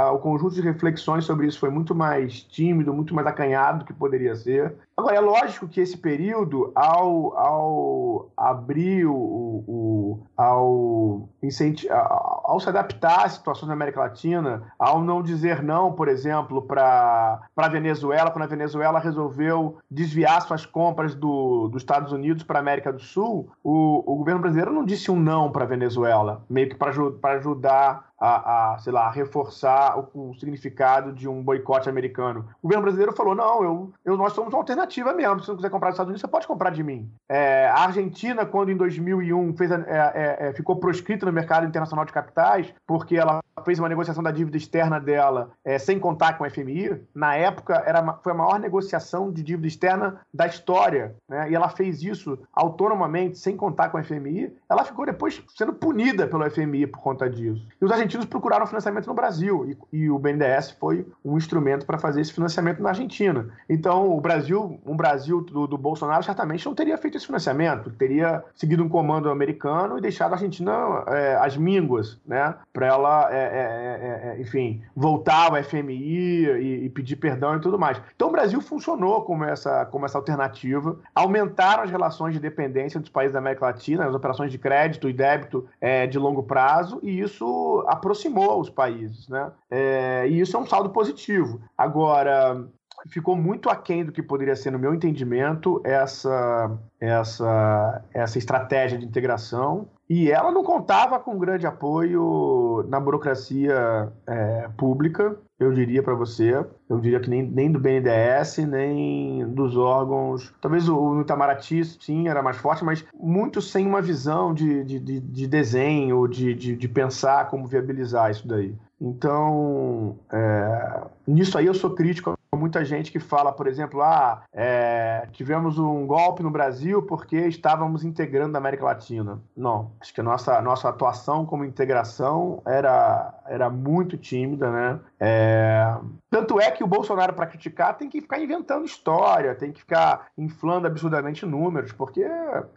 a, o conjunto de reflexões sobre isso foi muito mais tímido, muito mais acanhado do que poderia ser. Agora, é lógico que esse período, ao, ao abrir o, o ao, incentivar, ao se adaptar às situações da América Latina, ao não dizer não, por exemplo, para a Venezuela, quando a Venezuela resolveu desviar suas compras do, dos Estados Unidos para a América do Sul, o, o governo brasileiro não disse um não para a Venezuela, meio que para ajudar a, a, sei lá, reforçar o, o, significado de um boicote americano. O governo brasileiro falou: não, eu, eu, nós somos uma alternativa mesmo. Se você não quiser comprar dos Estados Unidos, você pode comprar de mim. É, a Argentina, quando em 2001 fez a, é, é, é, ficou proscrita no mercado internacional de capitais, porque ela fez uma negociação da dívida externa dela é, sem contar com o FMI, na época era, foi a maior negociação de dívida externa da história. Né? E ela fez isso autonomamente, sem contar com o FMI. Ela ficou depois sendo punida pelo FMI por conta disso. E os argentinos procuraram financiamento no Brasil e, e o BNDES foi um instrumento para fazer esse financiamento na Argentina. Então, o Brasil, um Brasil do, do, Bolsonaro certamente não teria feito esse financiamento, teria seguido um comando americano e deixado a Argentina é, as mínguas, né, para ela, é é, é, é, enfim, voltar ao FMI e, e, pedir perdão e tudo mais. Então, o Brasil funcionou como essa, como essa alternativa, aumentaram as relações de dependência dos países da América Latina, as operações de crédito e débito é, de longo prazo, e isso aproximou os países, né? É, e isso é um saldo positivo. Agora, ficou muito aquém do que poderia ser, no meu entendimento, essa, essa, essa estratégia de integração. E ela não contava com grande apoio na burocracia é, pública, eu diria para você. Eu diria que nem, nem do BNDES, nem dos órgãos. Talvez o, o Itamaraty, sim, era mais forte, mas muito sem uma visão de, de, de, de desenho, de, de, de pensar como viabilizar isso daí. Então, é, nisso aí eu sou crítico muita gente que fala, por exemplo, ah, é, tivemos um golpe no Brasil porque estávamos integrando a América Latina. Não, acho que a nossa, nossa atuação como integração era, era muito tímida, né? É, tanto é que o Bolsonaro, para criticar, tem que ficar inventando história, tem que ficar inflando absurdamente números, porque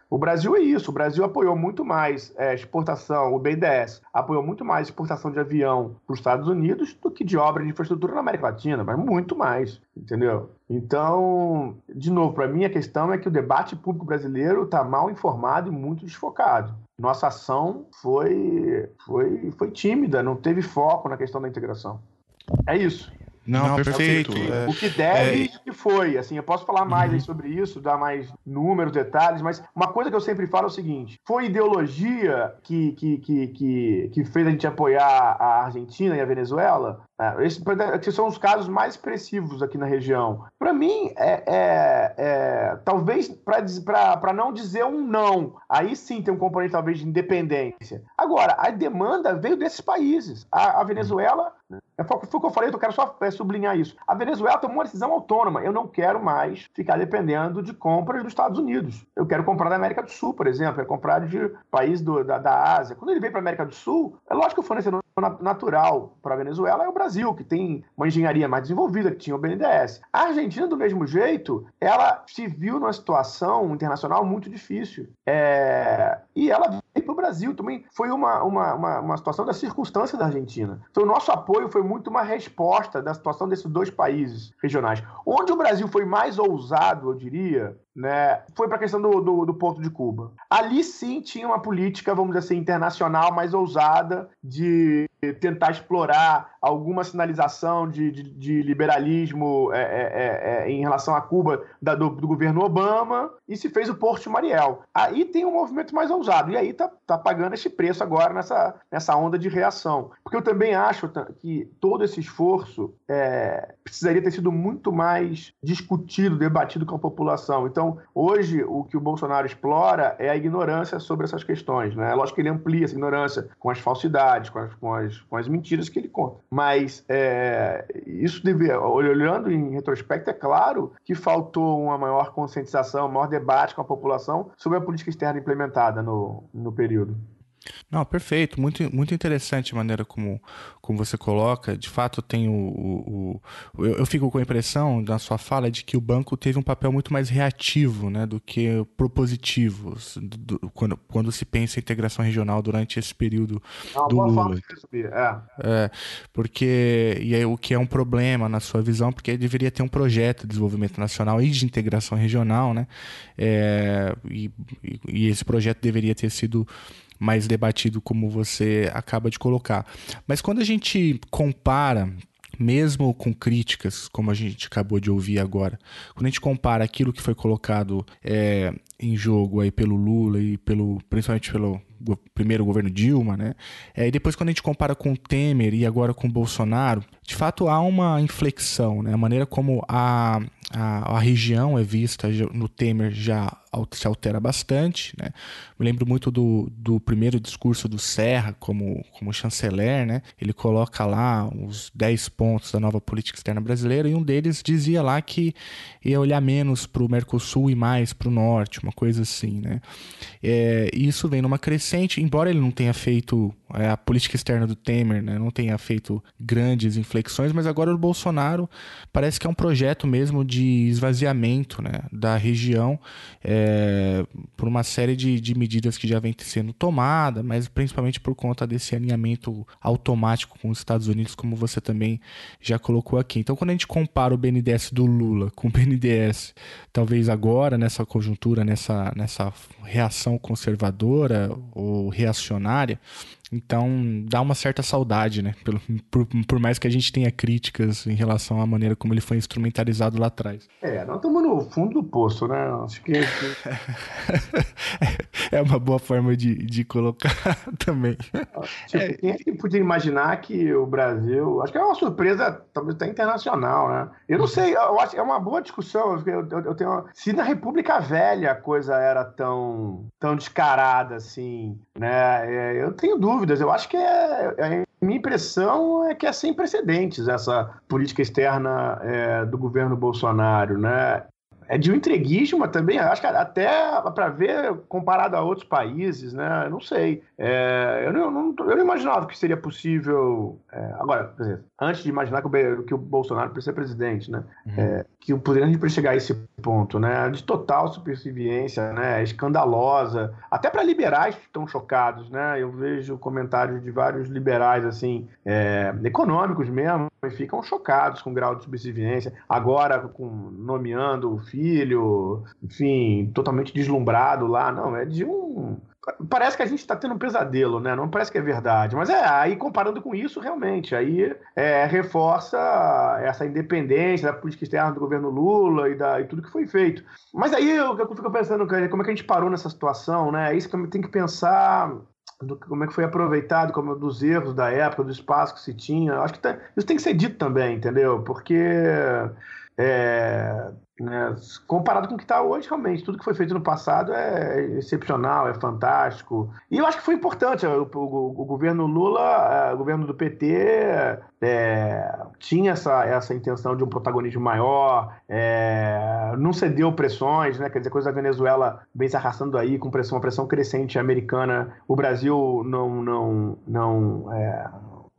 o Brasil é isso. O Brasil apoiou muito mais é, exportação, o BNDES apoiou muito mais exportação de avião para os Estados Unidos do que de obra de infraestrutura na América Latina, mas muito mais, entendeu? Então, de novo, para mim a questão é que o debate público brasileiro está mal informado e muito desfocado. Nossa ação foi, foi, foi tímida, não teve foco na questão da integração. É isso. Não, Não perfeito. perfeito. É, o que deve é... e o que foi. Assim, eu posso falar mais uhum. sobre isso, dar mais números, detalhes, mas uma coisa que eu sempre falo é o seguinte: foi ideologia que, que, que, que, que fez a gente apoiar a Argentina e a Venezuela? É, esses são os casos mais expressivos aqui na região. Para mim, é, é, é talvez para não dizer um não, aí sim tem um componente talvez de independência. Agora, a demanda veio desses países. A, a Venezuela, é, foi o que eu falei, eu quero só é, sublinhar isso. A Venezuela tomou uma decisão autônoma. Eu não quero mais ficar dependendo de compras dos Estados Unidos. Eu quero comprar da América do Sul, por exemplo, é comprar de país do, da, da Ásia. Quando ele veio para a América do Sul, é lógico que o fornecedor natural para a Venezuela é o Brasil, que tem uma engenharia mais desenvolvida, que tinha o BNDES. A Argentina, do mesmo jeito, ela se viu numa situação internacional muito difícil. É... E ela veio para o Brasil também. Foi uma, uma, uma, uma, situação da circunstância da Argentina. Então, o nosso apoio foi muito uma resposta da situação desses dois países regionais. Onde o Brasil foi mais ousado, eu diria, né, foi para a questão do, do, do, Porto de Cuba. Ali sim tinha uma política, vamos dizer assim, internacional mais ousada de tentar explorar alguma sinalização de, de, de liberalismo é, é, é, é em relação a Cuba da, do, do, governo Obama e se fez o Porto Mariel. Aí tem um movimento mais ousado e aí tá, tá pagando esse preço agora nessa, nessa onda de reação. Porque eu também acho que todo esse esforço é, precisaria ter sido muito mais discutido, debatido com a população. Então hoje, o que o Bolsonaro explora é a ignorância sobre essas questões. Né? É lógico que ele amplia essa ignorância com as falsidades, com as, com as, com as mentiras que ele conta. Mas é, isso deve, olhando em retrospecto, é claro que faltou uma maior conscientização, um maior debate com a população sobre a política externa implementada no, no período. Não, perfeito. Muito, muito interessante a maneira como, como você coloca. De fato, tem o, o, o eu, eu, fico com a impressão, na sua fala, de que o banco teve um papel muito mais reativo né, do que propositivo do, do, quando, quando se pensa em integração regional durante esse período Não, do Lula. É. é. porque, e aí, o que é um problema na sua visão, porque deveria ter um projeto de desenvolvimento nacional e de integração regional, né? É, e, e esse projeto deveria ter sido mais debatido, como você acaba de colocar. Mas quando a gente compara mesmo com críticas, como a gente acabou de ouvir agora, quando a gente compara aquilo que foi colocado é, em jogo aí pelo Lula e pelo principalmente pelo primeiro governo Dilma, né? É, e depois quando a gente compara com o Temer e agora com o Bolsonaro, de fato há uma inflexão, né? A maneira como a, a, a região é vista no Temer já se altera bastante, né? Me lembro muito do, do primeiro discurso do Serra como, como chanceler, né? Ele coloca lá os 10 pontos da nova política externa brasileira e um deles dizia lá que ia olhar menos para o Mercosul e mais para o Norte, uma coisa assim, né? É, isso vem numa crescente, embora ele não tenha feito é, a política externa do Temer, né? Não tenha feito grandes inflexões, mas agora o Bolsonaro parece que é um projeto mesmo de esvaziamento, né? Da região é, por uma série de, de medidas que já vem sendo tomada, mas principalmente por conta desse alinhamento automático com os Estados Unidos, como você também já colocou aqui. Então, quando a gente compara o BNDES do Lula com o BNDES, talvez agora nessa conjuntura, nessa, nessa reação conservadora ou reacionária, então dá uma certa saudade, né? Por, por, por, mais que a gente tenha críticas em relação à maneira como ele foi instrumentalizado lá atrás. É, nós estamos no fundo do poço, né? Acho que. é uma boa forma de, de colocar também. Tipo, é... Quem é que podia imaginar que o Brasil. Acho que é uma surpresa, talvez até internacional, né? Eu não sei, eu acho é uma boa discussão. Eu, eu, eu tenho, se na República Velha a coisa era tão, tão descarada assim, né? É, eu tenho dúvida dúvidas. Eu acho que é, é, a minha impressão é que é sem precedentes essa política externa é, do governo Bolsonaro, né? É de um entreguismo também, acho que até para ver comparado a outros países, né? Eu não sei. É, eu, não, não, eu não imaginava que seria possível. É, agora, exemplo, antes de imaginar que o, que o Bolsonaro precisa ser presidente, né? Uhum. É, que poderia gente chegar a esse ponto, né? De total supervivência, né? Escandalosa. Até para liberais que estão chocados, né? Eu vejo comentários de vários liberais, assim, é, econômicos mesmo, e ficam chocados com o grau de subserviência. Agora, com, nomeando o filho, enfim, totalmente deslumbrado lá. Não, é de um parece que a gente está tendo um pesadelo, né? Não parece que é verdade. Mas é, aí comparando com isso, realmente, aí é, reforça essa independência da política externa do governo Lula e, da, e tudo que foi feito. Mas aí eu, eu fico pensando, como é que a gente parou nessa situação, né? É isso que tem que pensar do, como é que foi aproveitado, como dos erros da época, do espaço que se tinha. Acho que tá, isso tem que ser dito também, entendeu? Porque é, né, comparado com o que está hoje, realmente, tudo que foi feito no passado é excepcional, é fantástico. E eu acho que foi importante. O, o, o governo Lula, é, o governo do PT, é, tinha essa, essa intenção de um protagonismo maior, é, não cedeu pressões, né? Quer dizer, coisa da Venezuela vem se arrastando aí com pressão, uma pressão crescente americana. O Brasil não, não, não é,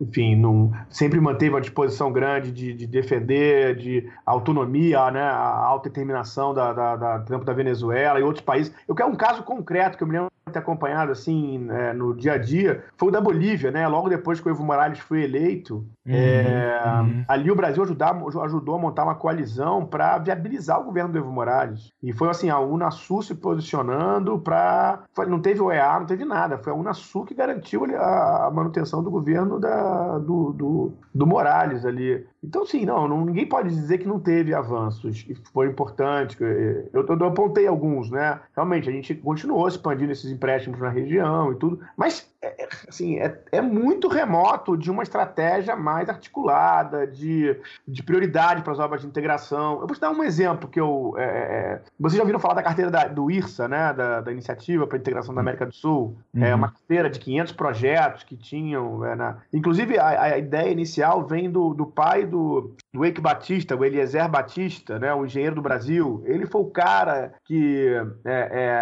enfim, sempre manteve uma disposição grande de, de defender, de autonomia, né, a autodeterminação da, da, da, da Venezuela e outros países. Eu quero um caso concreto que eu me lembro acompanhado assim é, no dia a dia foi o da Bolívia, né? Logo depois que o Evo Morales foi eleito, uhum, é, uhum. ali o Brasil ajudar, ajudou a montar uma coalizão para viabilizar o governo do Evo Morales. E foi assim a Unasul se posicionando para não teve OEA, não teve nada. Foi a Unasul que garantiu a, manutenção do governo da, do, do, do Morales ali. Então, sim, não, não, ninguém pode dizer que não teve avanços. E foi importante. Eu, eu, eu apontei alguns, né? Realmente, a gente continuou expandindo esses empréstimos na região e tudo, mas é, é, assim, é, é muito remoto de uma estratégia mais articulada, de, de prioridade para as obras de integração. Eu vou te dar um exemplo que eu. É, é vocês já ouviram falar da carteira da, do IRSA, né? Da, da Iniciativa para a Integração da América do Sul? Uhum. É uma carteira de 500 projetos que tinham. É, na... Inclusive, a, a, ideia inicial vem do, do pai do, do Eike Batista, o Eliezer Batista, né? o engenheiro do Brasil. Ele foi o cara que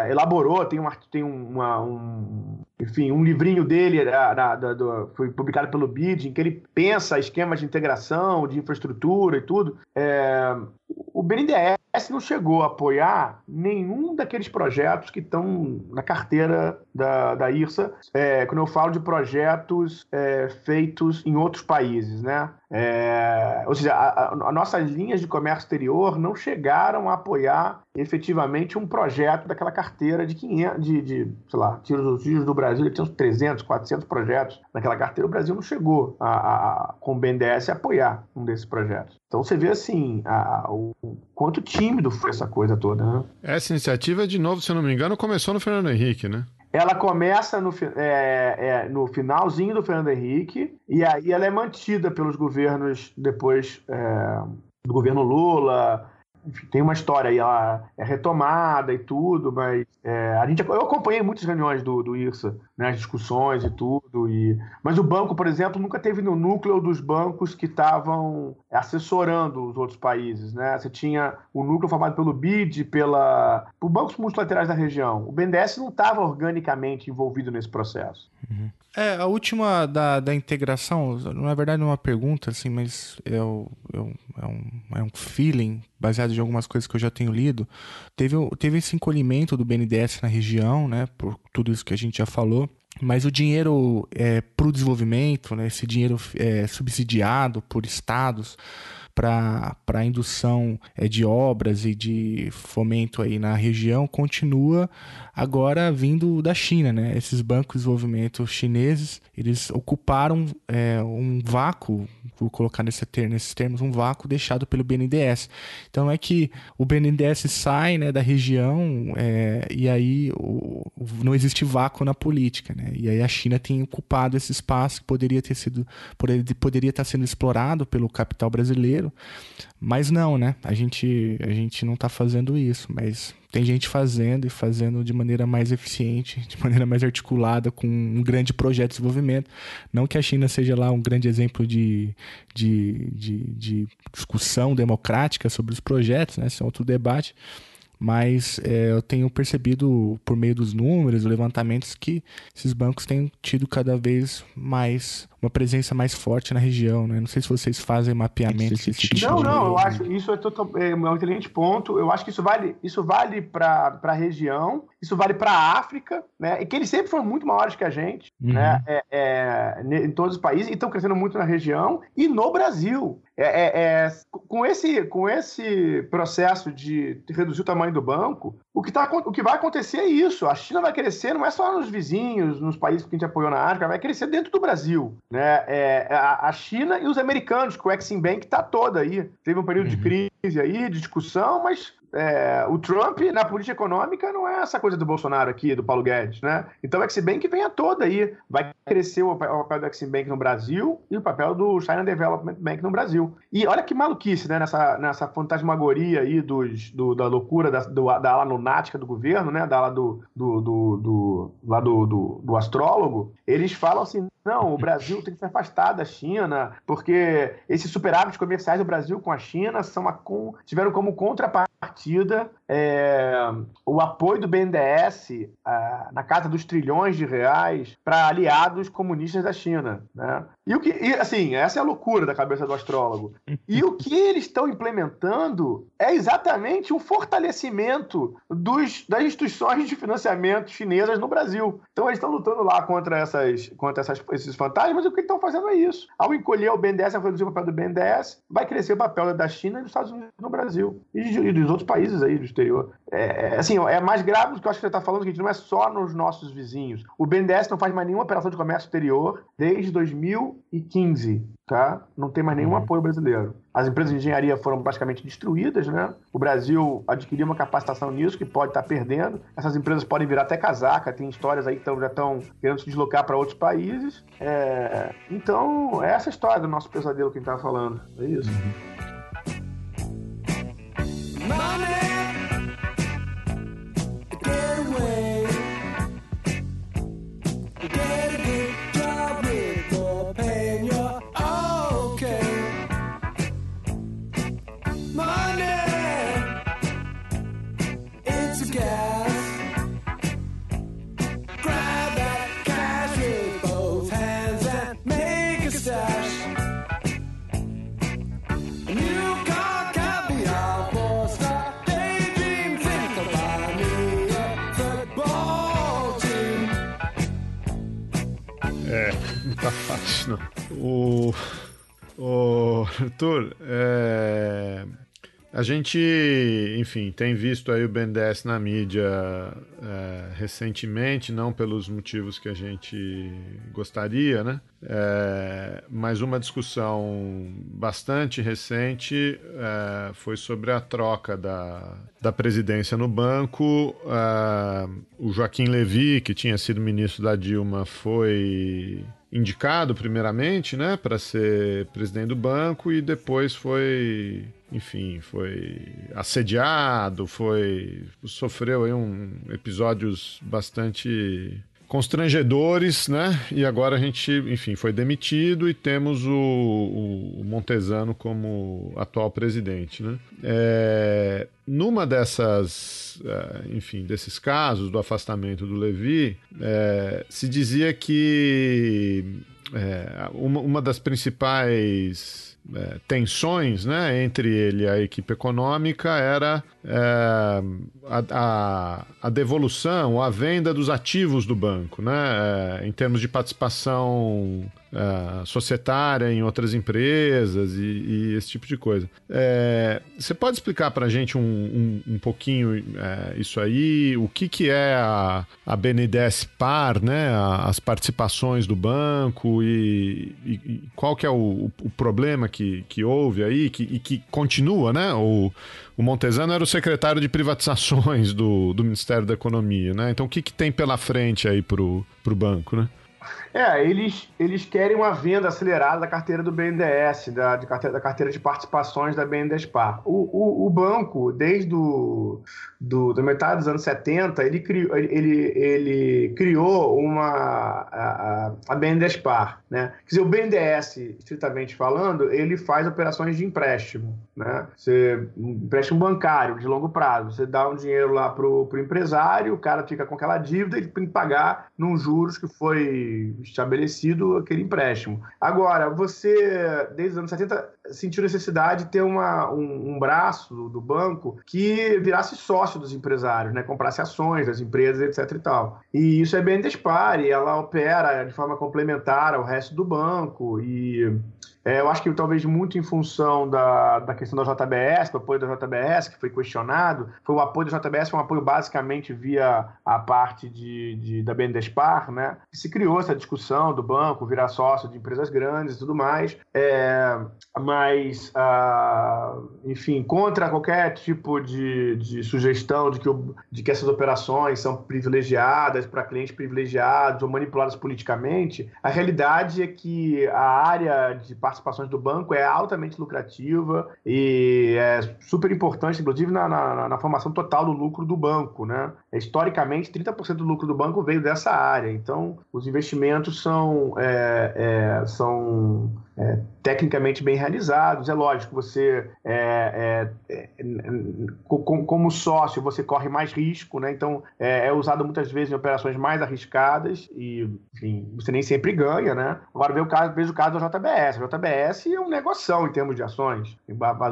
elaborou, tem, um, tem uma, um, enfim, um livrinho dele da, da, da, foi publicado pelo BID, em que ele pensa esquemas de integração, de infraestrutura e tudo. É, o BNDES não chegou a apoiar nenhum daqueles projetos que estão na carteira da, da IRSA, é, quando eu falo de projetos é, feitos em outros países, né? É, ou seja, as nossas linhas de comércio exterior não chegaram a apoiar efetivamente um projeto daquela carteira de 500, de, de sei lá, tiros, tiros do Brasil, tinha uns 300, 400 projetos naquela carteira, o Brasil não chegou a, a, com o BNDES a apoiar um desses projetos. Então você vê assim, a, o quanto tímido foi essa coisa toda, né? Essa iniciativa, de novo, se eu não me engano, começou no Fernando Henrique, né? Ela começa no, é, é, no finalzinho do Fernando Henrique e aí ela é mantida pelos governos depois é, do governo Lula, enfim, tem uma história aí, ela é retomada e tudo, mas é, a gente, eu acompanhei muitas reuniões do, do IRSA, né, as discussões e tudo, e, mas o banco, por exemplo, nunca teve no núcleo dos bancos que estavam assessorando os outros países. Né? Você tinha o núcleo formado pelo BID, pela, por bancos multilaterais da região. O BNDES não estava organicamente envolvido nesse processo. Uhum. É, a última da, da integração, na verdade não é uma pergunta, assim, mas é, o, é, um, é, um, é um feeling baseado em algumas coisas que eu já tenho lido. Teve, teve esse encolhimento do BNDES na região, né, por tudo isso que a gente já falou. Mas o dinheiro é, para o desenvolvimento, né, esse dinheiro é, subsidiado por estados, para indução é, de obras e de fomento aí na região continua agora vindo da China, né? Esses bancos de desenvolvimento chineses, eles ocuparam é, um vácuo, vou colocar nesse ter, nesses termos, um vácuo deixado pelo BNDES. Então é que o BNDES sai né, da região é, e aí o, não existe vácuo na política, né? E aí a China tem ocupado esse espaço que poderia ter sido, poderia estar sendo explorado pelo capital brasileiro, mas não, né? A gente, a gente não está fazendo isso, mas tem gente fazendo e fazendo de maneira mais eficiente, de maneira mais articulada, com um grande projeto de desenvolvimento. Não que a China seja lá um grande exemplo de, de, de, de discussão democrática sobre os projetos, né? Esse é outro debate mas é, eu tenho percebido por meio dos números, levantamentos, que esses bancos têm tido cada vez mais uma presença mais forte na região, né? Não sei se vocês fazem mapeamento desse tipo Não, de... não, eu acho isso é, total, é um excelente ponto. Eu acho que isso vale, isso vale para a região, isso vale para a África, né? E que eles sempre foram muito maiores que a gente, uhum. né? É, é, em todos os países e estão crescendo muito na região e no Brasil. É, é, é, com, esse, com esse processo de reduzir o tamanho do banco, o que, tá, o que vai acontecer é isso. A China vai crescer não é só nos vizinhos, nos países que a gente apoiou na África, vai crescer dentro do Brasil. Né? É, a, a China e os americanos, que o Exim Bank está toda aí. Teve um período uhum. de crise aí, de discussão, mas é, o Trump, na política econômica, não é essa coisa do Bolsonaro aqui, do Paulo Guedes, né? Então o X-Bank venha toda aí. Vai crescer o papel do X-Bank no Brasil e o papel do China Development Bank no Brasil. E olha que maluquice, né? Nessa, nessa fantasmagoria aí dos, do, da loucura da, do, da ala lunática do governo, né? Da ala do, do, do, do, lá do, do, do astrólogo. Eles falam assim, não, o Brasil tem que se afastar da China, porque esses superávites comerciais do Brasil com a China são a, com, tiveram como contrapartida é, o apoio do BNDES a, na casa dos trilhões de reais para aliados comunistas da China. Né? E o que, e, assim, essa é a loucura da cabeça do astrólogo. E o que eles estão implementando é exatamente um fortalecimento dos, das instituições de financiamento chinesas no Brasil. Então eles estão lutando lá contra, essas, contra essas, esses fantasmas e o que estão fazendo é isso. Ao encolher o BNDES, ao reduzir o papel do BNDES, vai crescer o papel da China e dos Estados Unidos no Brasil. E, e dos outros países aí do exterior. É, é assim, é mais grave do que eu acho que você está falando, que não é só nos nossos vizinhos. O BNDES não faz mais nenhuma operação de comércio exterior desde 2015, tá? Não tem mais nenhum uhum. apoio brasileiro. As empresas de engenharia foram praticamente destruídas, né? O Brasil adquiriu uma capacitação nisso que pode estar perdendo. Essas empresas podem virar até casaca, tem histórias aí que tão, já estão querendo se deslocar para outros países. É... Então, é essa história do nosso pesadelo que a gente estava falando. É isso. Uhum. money. O, o Arthur, é, a gente, enfim, tem visto aí o BNDES na mídia é, recentemente, não pelos motivos que a gente gostaria, né? É, mas uma discussão bastante recente é, foi sobre a troca da, da presidência no banco. É, o Joaquim Levy, que tinha sido ministro da Dilma, foi indicado primeiramente, né, para ser presidente do banco e depois foi, enfim, foi assediado, foi sofreu aí um episódios bastante constrangedores, né? E agora a gente, enfim, foi demitido e temos o, o Montesano como atual presidente, né? É, numa dessas, é, enfim, desses casos do afastamento do Levi, é, se dizia que é, uma, uma das principais é, tensões né, entre ele e a equipe econômica era é, a, a, a, devolução, a venda dos ativos do banco, né, é, em termos de participação uh, societária em outras empresas e, e, esse tipo de coisa. É, você pode explicar para a gente um, um, um pouquinho é, isso aí? O que, que é a, a BNDES Par, né? as participações do banco e, e, e qual que é o, o, problema que, que houve aí que, e que continua, né? O Montesano era o secretário de privatizações do, do Ministério da Economia, né? Então o que, que tem pela frente aí para o banco, né? É, eles, eles querem uma venda acelerada da carteira do BNDES, da, de carteira, da carteira de participações da BNDESPAR. O, o, o banco, desde o, do, da metade dos anos 70, ele criou, ele, ele criou uma, a, a BNDESPAR. Né? Quer dizer, o BNDES, estritamente falando, ele faz operações de empréstimo. Né? Você, um empréstimo bancário de longo prazo. Você dá um dinheiro lá para o empresário, o cara fica com aquela dívida e tem que pagar num juros que foi estabelecido aquele empréstimo. Agora, você, desde os anos 70, sentiu necessidade de ter uma, um, um braço do, banco que virasse sócio dos empresários, né? comprasse ações das empresas, etc. e tal. E isso é bem dispare, ela opera de forma complementar ao resto do banco e é, eu acho que talvez muito em função da, da questão da JBS, do apoio da JBS, que foi questionado, foi o apoio da JBS, foi um apoio basicamente via a parte de, de da BNDESPAR, né? E se criou essa discussão do banco virar sócio de empresas grandes e tudo mais, é, mas, ah, enfim, contra qualquer tipo de, de sugestão de que, o, de que essas operações são privilegiadas para clientes privilegiados ou manipuladas politicamente, a realidade é que a área de participações do banco é altamente lucrativa e é super importante, inclusive, na, na, na formação total do lucro do banco. Né? Historicamente, 30% do lucro do banco veio dessa área. Então, os investimentos são, é, é, são é, tecnicamente bem realizados. É lógico, você, é, é, é como sócio, você corre mais risco, né? então é, é, usado muitas vezes em operações mais arriscadas e, enfim, você nem sempre ganha. Né? Agora, veja o caso, veja o caso da JBS. A JBS é um negócio em termos de ações.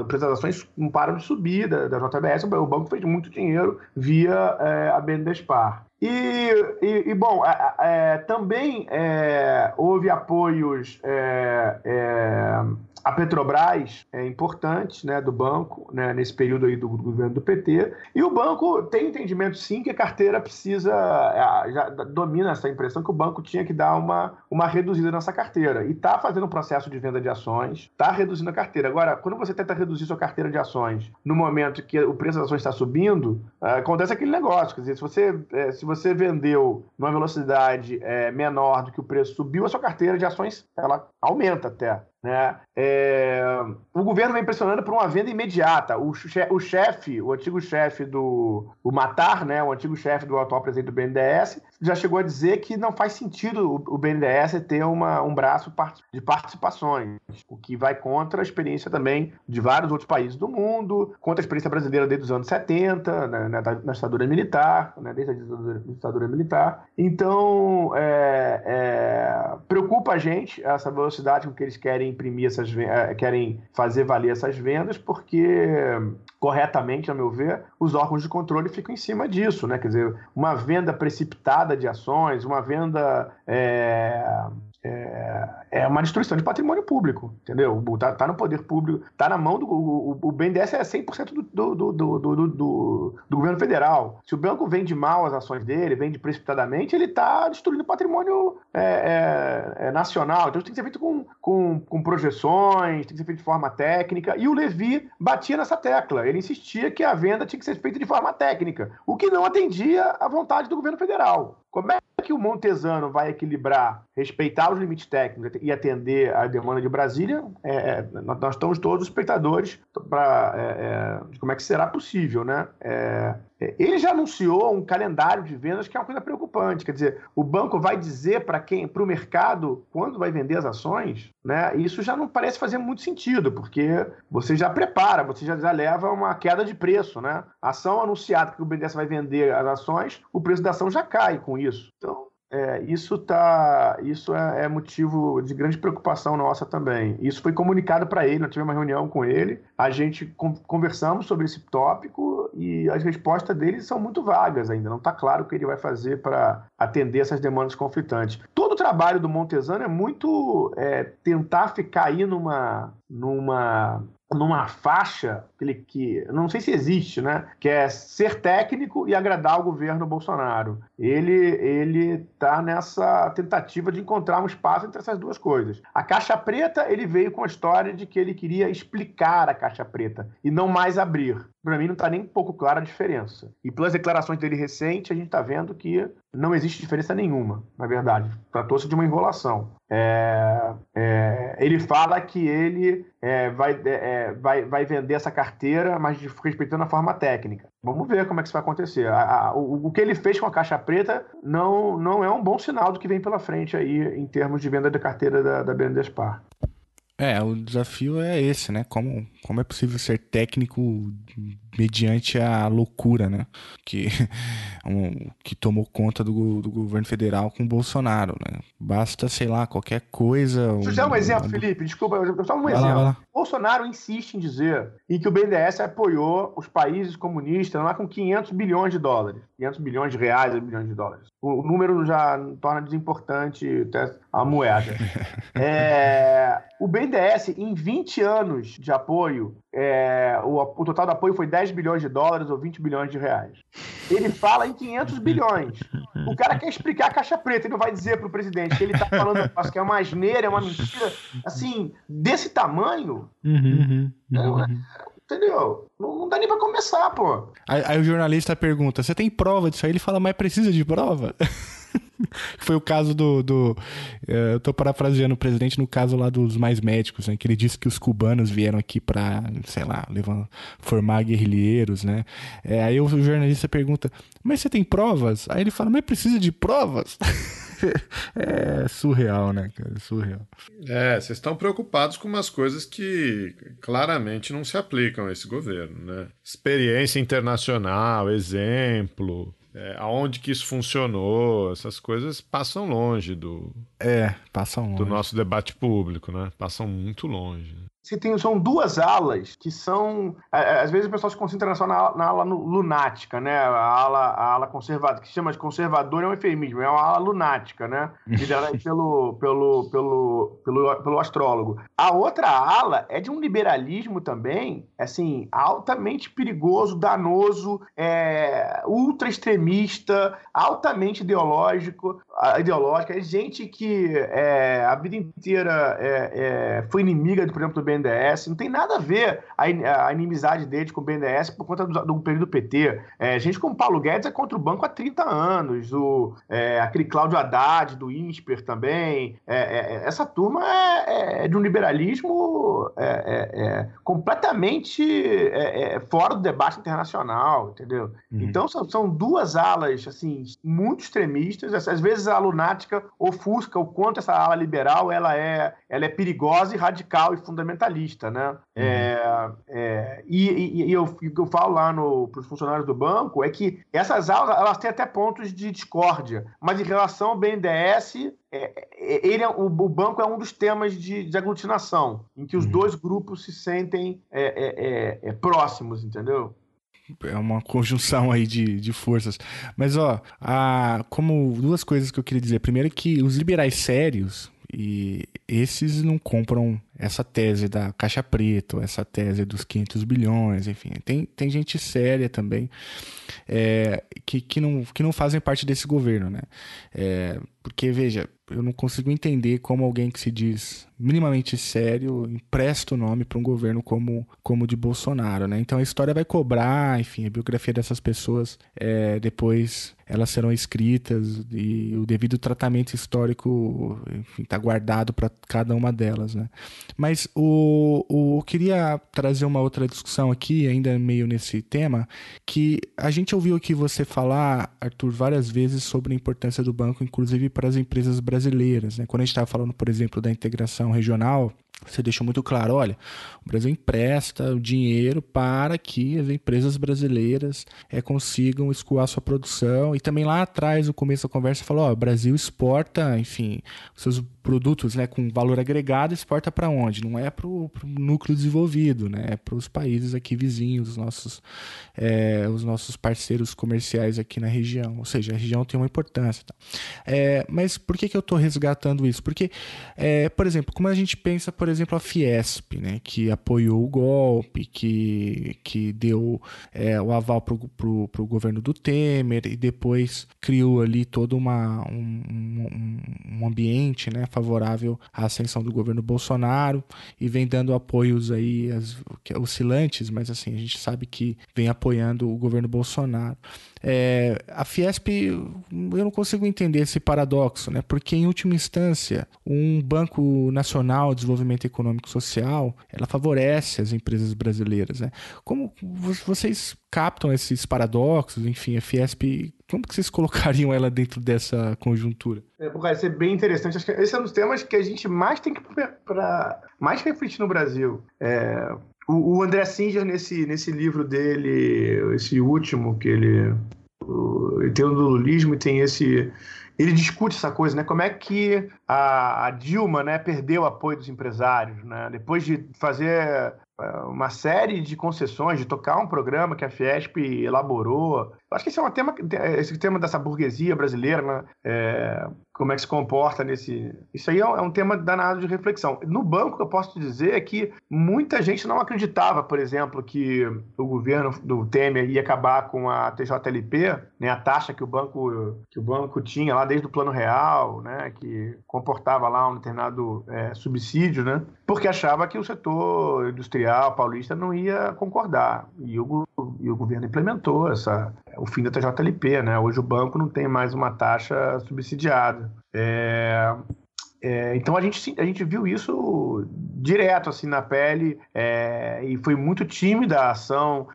Preço das ações não param de subir da, da JBS, o banco fez muito dinheiro via é, a BNDESPAR. E, e, e, bom, é, também é, houve apoios é, é, a Petrobras é importante, né, do banco, né, nesse período aí do, do, governo do PT, e o banco tem entendimento sim que a carteira precisa, é, já domina essa impressão que o banco tinha que dar uma, uma reduzida nessa carteira, e está fazendo um processo de venda de ações, está reduzindo a carteira. Agora, quando você tenta reduzir sua carteira de ações no momento que o preço das ações está subindo, é, acontece aquele negócio, quer dizer, se você, é, se você vendeu numa velocidade menor do que o preço subiu, a sua carteira de ações ela aumenta até. Né? É... O governo vem pressionando por uma venda imediata. O, chefe, o chefe, o antigo chefe do o Matar, né, o antigo chefe do atual presidente do BNDES, já chegou a dizer que não faz sentido o BNDES ter uma, um braço de participações, o que vai contra a experiência também de vários outros países do mundo, contra a experiência brasileira desde os anos 70, né, na, na ditadura militar, né, desde a ditadura, ditadura militar. Então, é, é, preocupa a gente essa velocidade com que eles querem imprimir essas eh, querem fazer valer essas vendas, porque corretamente, a meu ver, os órgãos de controle ficam em cima disso, né? Quer dizer, uma venda precipitada de ações, uma venda é, é, é, uma destruição de patrimônio público, entendeu? Tá, tá no poder público, tá na mão do. O, o BNDES é 100% do, do, do, do, do, do governo federal. Se o banco vende mal as ações dele, vende precipitadamente, ele está destruindo patrimônio é, é, é, nacional. Então tem que ser feito com, com, com projeções, tem que ser feito de forma técnica. E o Levi batia nessa tecla. Ele insistia que a venda tinha que ser feita de forma técnica, o que não atendia à vontade do governo federal. Como é que o Montesano vai equilibrar, respeitar os limites técnicos e atender a demanda de Brasília? É, é, nós estamos todos espectadores para é, é, como é que será possível, né? É, ele já anunciou um calendário de vendas que é uma coisa preocupante. Quer dizer, o banco vai dizer para quem, para o mercado, quando vai vender as ações, né? Isso já não parece fazer muito sentido, porque você já prepara, você já, já leva uma queda de preço, né? A ação anunciada que o BNDES vai vender as ações, o preço da ação já cai com isso. Então, é, isso tá, isso é, é, motivo de grande preocupação nossa também. Isso foi comunicado para ele, nós tivemos uma reunião com ele, a gente conversamos sobre esse tópico e as respostas dele são muito vagas ainda. Não está claro o que ele vai fazer para atender essas demandas conflitantes. Todo o trabalho do Montesano é muito é, tentar ficar aí numa, numa numa faixa que, não sei se existe, né? Que é ser técnico e agradar o governo Bolsonaro. Ele ele tá nessa tentativa de encontrar um espaço entre essas duas coisas. A caixa preta ele veio com a história de que ele queria explicar a caixa preta e não mais abrir. Para mim não está nem um pouco clara a diferença. E pelas declarações dele recente, a gente está vendo que não existe diferença nenhuma, na verdade. Tratou-se de uma enrolação. É, é, ele fala que ele é, vai, é, é, vai, vai vender essa carteira, mas respeitando a forma técnica. Vamos ver como é que isso vai acontecer. A, a, o, o, que ele fez com a caixa preta não, não é um bom sinal do que vem pela frente aí em termos de venda da carteira da, da. É, o desafio é esse, né? Como, como é possível ser técnico mediante a loucura, né? Que, um, que tomou conta do, do governo federal com o Bolsonaro, né? Basta, sei lá, qualquer coisa. Deixa eu dar um, exemplo. Felipe, desculpa, só um vai exemplo. Lá, lá. Bolsonaro insiste em dizer em que o BNDES apoiou os países comunistas lá com 500 bilhões de dólares. 500 bilhões de reais, bilhões de dólares. O número já torna desimportante a moeda. é, o BNDES, em 20 anos de apoio, é, o, o, total do apoio foi 10 bilhões de dólares ou 20 bilhões de reais. Ele fala em 500 bilhões. O cara quer explicar a caixa preta, ele não vai dizer para o presidente que ele está falando que é uma asneira, é uma mentira. Assim, desse tamanho. Uhum, uhum, uhum. Entendeu? Não, não, dá nem pra começar, pô. Aí, aí, o jornalista pergunta: você tem prova disso aí? Ele fala, mas precisa de prova? Foi o caso do. do é, eu tô parafraseando o presidente no caso lá dos mais médicos, né? Que ele disse que os cubanos vieram aqui para, sei lá, levar, formar guerrilheiros, né? É, aí o jornalista pergunta: Mas você tem provas? Aí ele fala: Mas precisa de provas? é surreal, né, cara? Surreal. É, vocês estão preocupados com umas coisas que claramente não se aplicam a esse governo, né? Experiência internacional, exemplo, é, aonde que isso funcionou, essas coisas passam longe do. É, passam longe. Do nosso debate público, né? Passam muito longe se tem, são duas alas que são. Às vezes o pessoal se concentra só na, na ala lunática, né? A ala, a ala conservadora, que se chama de conservador é um eufemismo, é uma ala lunática, né? Liderada pelo, pelo, pelo, pelo, pelo astrólogo. A outra ala é de um liberalismo também, assim, altamente perigoso, danoso, é, ultra extremista, altamente ideológico, ideológica. É gente que é, a vida inteira é, é foi inimiga, por exemplo, do BNDES, não tem nada a ver a, a inimizade deles com o BNDES por conta do, do período PT. É, gente como Paulo Guedes é contra o banco há 30 anos, o, é, aquele Cláudio Haddad do INSPER também. É, é, é essa turma é, é, de um liberalismo completamente fora do debate internacional, entendeu? Uhum. Então são, são duas alas assim muito extremistas, às vezes a lunática ofusca o quanto essa ala liberal ela é, ela é perigosa e radical e fundamental fundamentalista, né? Uhum. É, é, e, e, eu, eu falo lá para os funcionários do banco é que essas aulas elas têm até pontos de discórdia, mas em relação ao BNDES, é, é, ele é, o, o, banco é um dos temas de, de aglutinação, em que os uhum. dois grupos se sentem é, é, próximos, entendeu? é uma conjunção aí de, de forças. Mas, ó, a, como duas coisas que eu queria dizer. Primeiro que os liberais sérios, e esses não compram essa tese da caixa preta, essa tese dos 500 bilhões, enfim. Tem, tem gente séria também é, que, que, não, que não fazem parte desse governo, né? É, porque, veja, eu não consigo entender como alguém que se diz minimamente sério empresta o nome para um governo como como o de Bolsonaro, né? Então a história vai cobrar, enfim, a biografia dessas pessoas é, depois elas serão escritas e o devido tratamento histórico está guardado para cada uma delas, né? Mas o, o, eu queria trazer uma outra discussão aqui, ainda meio nesse tema, que a gente ouviu aqui você falar, Arthur, várias vezes sobre a importância do banco, inclusive para as empresas brasileiras, né? Quando a gente estava falando, por exemplo, da integração regional, você deixou muito claro, olha, o Brasil empresta o dinheiro para que as empresas brasileiras é, consigam escoar sua produção. E também lá atrás, no começo da conversa, falou, ó, o Brasil exporta, enfim, seus produtos né, com valor agregado, exporta para onde? Não é para o núcleo desenvolvido, né? é para os países aqui vizinhos, os nossos, é, os nossos parceiros comerciais aqui na região. Ou seja, a região tem uma importância. Tá? É, mas por que, que eu estou resgatando isso? Porque, é, por exemplo, como a gente pensa, por exemplo, a Fiesp, né, que apoiou o golpe, que, que deu é, o aval para o governo do Temer e depois criou ali todo uma, um, um, ambiente né, favorável à ascensão do governo Bolsonaro e vem dando apoios aí as, oscilantes, mas assim, a gente sabe que vem apoiando o governo Bolsonaro. É, a Fiesp, eu não consigo entender esse paradoxo, né? Porque em última instância, um Banco Nacional de Desenvolvimento Econômico Social, ela favorece as empresas brasileiras, né? Como vocês captam esses paradoxos? Enfim, a Fiesp, como que vocês colocariam ela dentro dessa conjuntura? É, vai ser bem interessante. Acho que esse é um dos temas que a gente mais tem que para mais refletir no Brasil. É, o, o André Singer, nesse, nesse livro dele, esse último, que ele, o, ele tem o lulismo e tem esse. Ele discute essa coisa, né? Como é que a, a Dilma né, perdeu o apoio dos empresários, né? Depois de fazer é, uma série de concessões, de tocar um programa que a Fiesp elaborou. Eu acho que esse é um tema, esse tema dessa burguesia brasileira, né? É, como é que se comporta nesse. Isso aí é um é tema danado de reflexão. No banco, eu posso dizer é que muita gente não acreditava, por exemplo, que o governo do Temer ia acabar com a TJLP, né, a taxa que o banco que o banco tinha lá desde o Plano Real, né, que comportava lá um determinado é, subsídio, né, porque achava que o setor industrial paulista não ia concordar. E o, e o governo implementou essa, o fim da TJLP. Né? Hoje o banco não tem mais uma taxa subsidiada. É, é, então a gente, a gente viu isso direto assim na pele é, e foi muito tímida a ação.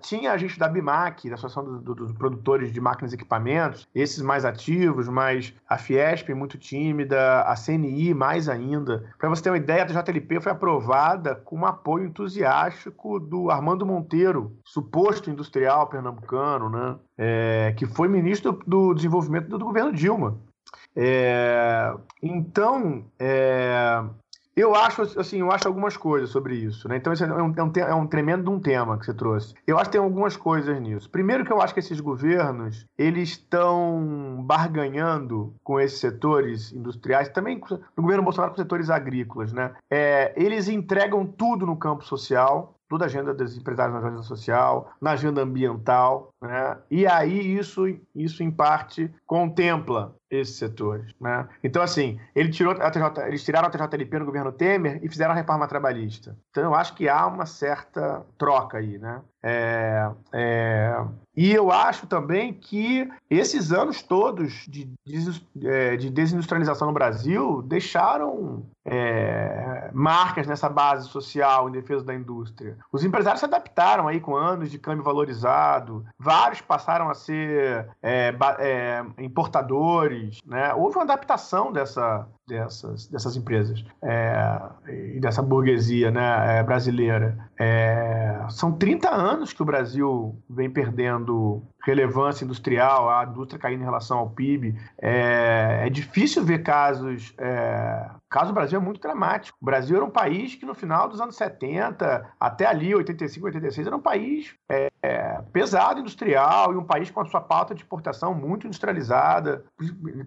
Tinha a gente da BIMAC, da Associação dos, dos Produtores de Máquinas e Equipamentos, esses mais ativos, mas a Fiesp muito tímida, a CNI mais ainda. Para você ter uma ideia, a JLP foi aprovada com um apoio entusiástico do Armando Monteiro, suposto industrial pernambucano, né? É, que foi ministro do Desenvolvimento do governo Dilma. É, então, é, eu acho, assim, eu acho algumas coisas sobre isso, né? Então, esse é um, é é um tremendo um tema que você trouxe. Eu acho que tem algumas coisas nisso. Primeiro que eu acho que esses governos, eles estão barganhando com esses setores industriais, também no governo Bolsonaro com setores agrícolas, né? É, eles entregam tudo no campo social, toda a agenda dos empresários na agenda social, na agenda ambiental, né? E aí isso, isso em parte contempla esses setores, né? Então assim, ele tirou a TJ, eles tiraram a TJLP no governo Temer e fizeram a reforma trabalhista. Então eu acho que há uma certa troca aí, né? É, é, e eu acho também que esses anos todos de, é, de desindustrialização no Brasil deixaram é, marcas nessa base social em defesa da indústria. Os empresários se adaptaram aí com anos de câmbio valorizado, vários passaram a ser é, é, importadores, né? Houve uma adaptação dessa, dessas, dessas empresas é, e dessa burguesia né, é, brasileira. É, são 30 anos que o Brasil vem perdendo relevância industrial, a indústria caindo em relação ao PIB. É, é difícil ver casos. Caso do Brasil é muito dramático. O Brasil era um país que no final dos anos 70, até ali, 85, 86, era um país é, é, pesado industrial e um país com a sua pauta de exportação muito industrializada,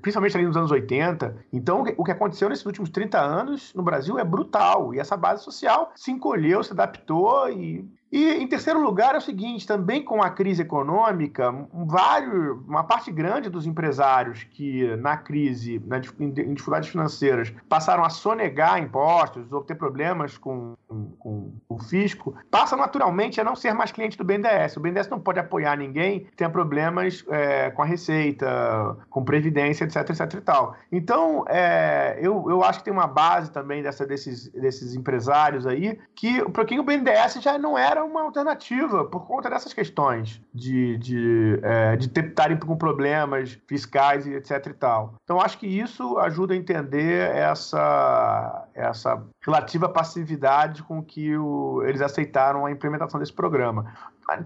principalmente ali nos anos 80. Então, o que aconteceu nesses últimos 30 anos no Brasil é brutal. E essa base social se encolheu, se adaptou e e em terceiro lugar é o seguinte, também com a crise econômica, vários, uma parte grande dos empresários que na crise, na, em, dificuldades financeiras, passaram a sonegar impostos ou ter problemas com, com, o fisco, passa naturalmente a não ser mais cliente do BNDES. O BNDES não pode apoiar ninguém que tenha problemas é, com a receita, com previdência, etc, etc e tal. Então, é, eu, eu acho que tem uma base também dessa, desses, desses empresários aí que para quem o BNDES já não era uma alternativa por conta dessas questões de, de, é, de estarem com problemas fiscais e etc e tal. Então, acho que isso ajuda a entender essa, essa relativa passividade com que o, eles aceitaram a implementação desse programa.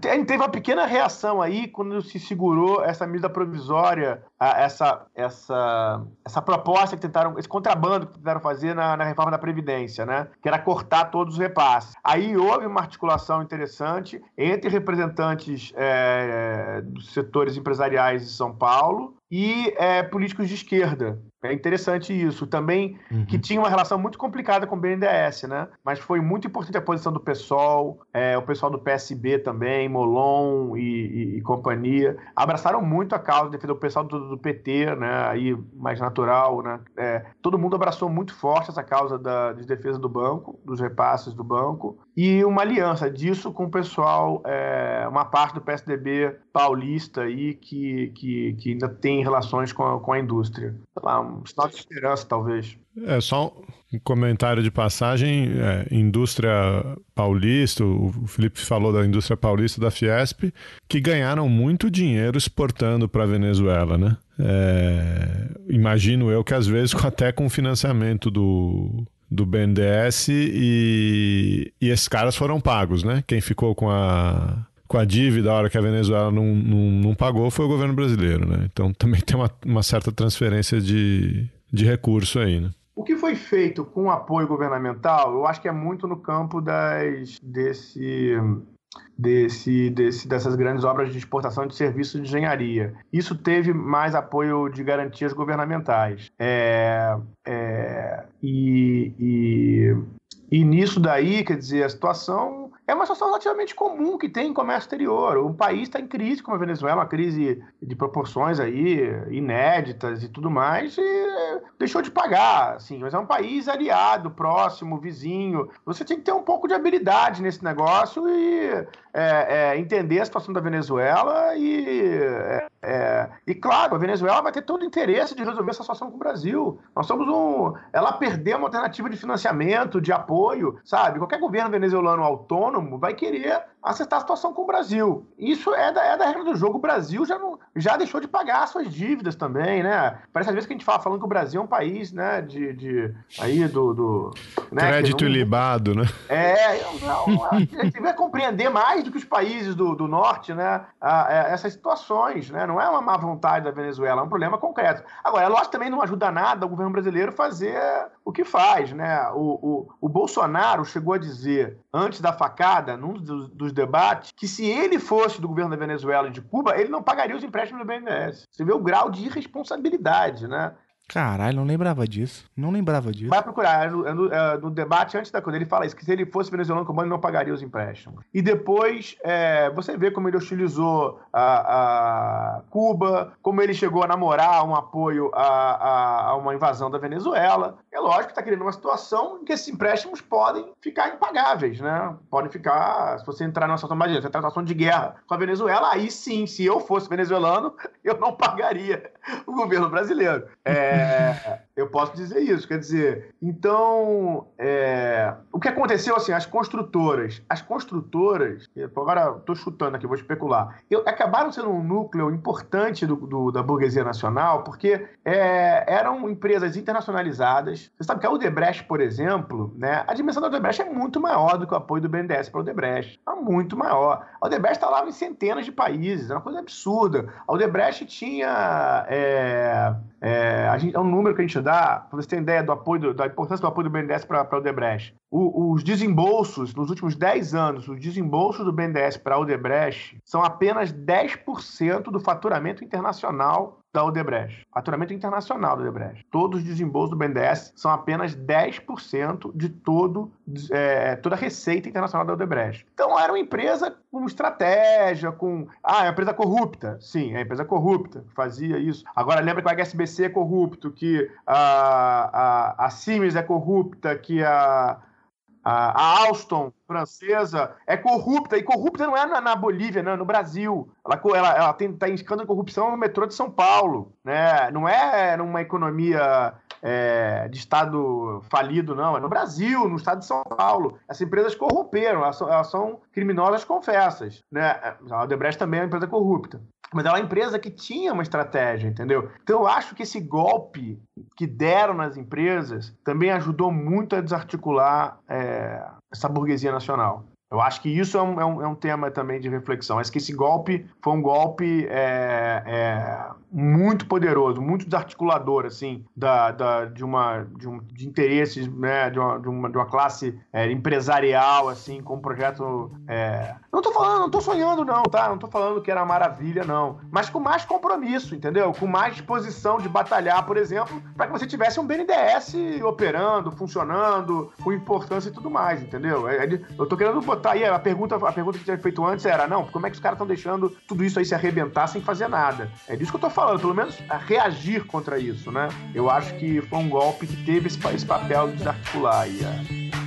Teve uma pequena reação aí quando se segurou essa medida provisória, essa, essa, essa proposta que tentaram, esse contrabando que tentaram fazer na, na, reforma da Previdência, né? Que era cortar todos os repasses. Aí houve uma articulação interessante entre representantes é, dos setores empresariais de São Paulo, e é, políticos de esquerda. É interessante isso. Também uhum. que tinha uma relação muito complicada com o BNDES, né? Mas foi muito importante a posição do PSOL, é, o pessoal do PSB também, Molon e, e, e, companhia. Abraçaram muito a causa, defendeu o pessoal do, do, PT, né? Aí mais natural, né? É, todo mundo abraçou muito forte essa causa da, de defesa do banco, dos repasses do banco, e uma aliança disso com o pessoal, é, uma parte do PSDB paulista aí que, que, que ainda tem relações com a, com a indústria. Sei lá, um sinal de esperança, talvez. É só um comentário de passagem, é, indústria paulista, o Felipe falou da indústria paulista da Fiesp, que ganharam muito dinheiro exportando para a Venezuela, né? É, imagino eu que às vezes até com financiamento do, do BNDES e, e esses caras foram pagos, né? Quem ficou com a com a dívida, a hora que a Venezuela não, não, não pagou, foi o governo brasileiro, né? Então também tem uma, uma certa transferência de, de recurso aí, né? O que foi feito com apoio governamental, eu acho que é muito no campo das, desse, desse, desse, dessas grandes obras de exportação de serviços de engenharia. Isso teve mais apoio de garantias governamentais. É, é, e, e, e nisso daí, quer dizer, a situação é uma situação relativamente comum que tem em comércio exterior. Um país está em crise, como a Venezuela, uma crise de proporções aí inéditas e tudo mais, e deixou de pagar, assim. Mas é um país aliado, próximo, vizinho. Você tem que ter um pouco de habilidade nesse negócio e é, é, entender a situação da Venezuela e, é, é, e, claro, a Venezuela vai ter todo o interesse de resolver essa situação com o Brasil. Nós somos um... Ela perdeu uma alternativa de financiamento, de apoio, sabe? Qualquer governo venezuelano autônomo autônomo vai querer acertar a situação com o Brasil. Isso é da, é da regra do jogo. O Brasil já, não, já deixou de pagar suas dívidas também, né? Parece às vezes que a gente fala falando que o Brasil é um país, né, de, de aí do... do né, Crédito não, ilibado, né? É, não, a gente vai compreender mais do que os países do, do norte, né, a, a, essas situações, né? Não é uma má vontade da Venezuela, é um problema concreto. Agora, é lógico também não ajuda nada o governo brasileiro fazer o que faz, né? O, o, o Bolsonaro chegou a dizer, antes da facada, num dos, dos debates, que se ele fosse do governo da Venezuela e de Cuba, ele não pagaria os empréstimos do BNDES. Você vê o grau de irresponsabilidade, né? Caralho, não lembrava disso. Não lembrava disso. Vai procurar. É no, é no, é no, debate antes da coisa. Ele fala isso: que se ele fosse venezuelano cubano, ele não pagaria os empréstimos. E depois é, você vê como ele hostilizou a, a, Cuba, como ele chegou a namorar um apoio a, a, a uma invasão da Venezuela. É lógico que está criando uma situação em que esses empréstimos podem ficar impagáveis, né? Podem ficar. Se você entrar numa situação, imagina, você entrar numa situação de guerra com a Venezuela, aí sim, se eu fosse venezuelano, eu não pagaria o governo brasileiro. É. Eu posso dizer isso. Quer dizer, então, é, o que aconteceu, assim, as construtoras, as construtoras, agora estou chutando aqui, vou especular, eu, acabaram sendo um núcleo importante do, do, da burguesia nacional, porque é, eram empresas internacionalizadas. Você sabe que a Odebrecht, por exemplo, né, a dimensão da Odebrecht é muito maior do que o apoio do BNDES para a Odebrecht. É muito maior. A Odebrecht está lá em centenas de países, é uma coisa absurda. A Odebrecht tinha. É, é, gente, é um número que a gente dá, para você ter ideia do apoio, do, da importância do apoio do BNDES para o Odebrecht. O, os desembolsos, nos últimos 10 anos, os desembolsos do BNDES para a Odebrecht são apenas 10% do faturamento internacional da Odebrecht. Faturamento internacional da Odebrecht. Todos os desembolsos do BNDES são apenas 10% de todo, é, toda a receita internacional da Odebrecht. Então era uma empresa com estratégia, com. Ah, é uma empresa corrupta. Sim, é uma empresa corrupta. Fazia isso. Agora lembra que o HSBC é corrupto, que a, a, a Siemens é corrupta, que a a, Alstom, francesa, é corrupta, e corrupta não é na, na Bolívia, não, é no Brasil. Ela, ela, ela tá em escândalo de corrupção no metrô de São Paulo, né? Não é numa economia é, de Estado falido, não. É no Brasil, no Estado de São Paulo. Essas empresas corromperam, elas são, elas são criminosas confessas. Né? A Odebrecht também é uma empresa corrupta. Mas ela é uma empresa que tinha uma estratégia, entendeu? Então eu acho que esse golpe que deram nas empresas também ajudou muito a desarticular é, essa burguesia nacional. Eu acho que isso é um, é um, é um, tema também de reflexão. Acho que esse golpe foi um golpe é, é muito poderoso, muito desarticulador, assim, da, da, de, uma, de, um, de interesses, né, de uma, de uma, de uma classe é, empresarial, assim, com um projeto... É... Não tô falando, não tô sonhando não, tá? Não tô falando que era maravilha, não. Mas com mais compromisso, entendeu? Com mais disposição de batalhar, por exemplo, para que você tivesse um BNDES operando, funcionando, com importância e tudo mais, entendeu? É, é eu tô querendo botar aí a pergunta, a pergunta que tinha feito antes era, não, como é que os caras estão deixando tudo isso aí se arrebentar sem fazer nada? É disso que eu tô falando, pelo menos reagir contra isso, né? Eu acho que foi um golpe que teve esse, esse papel de desarticular aí. É.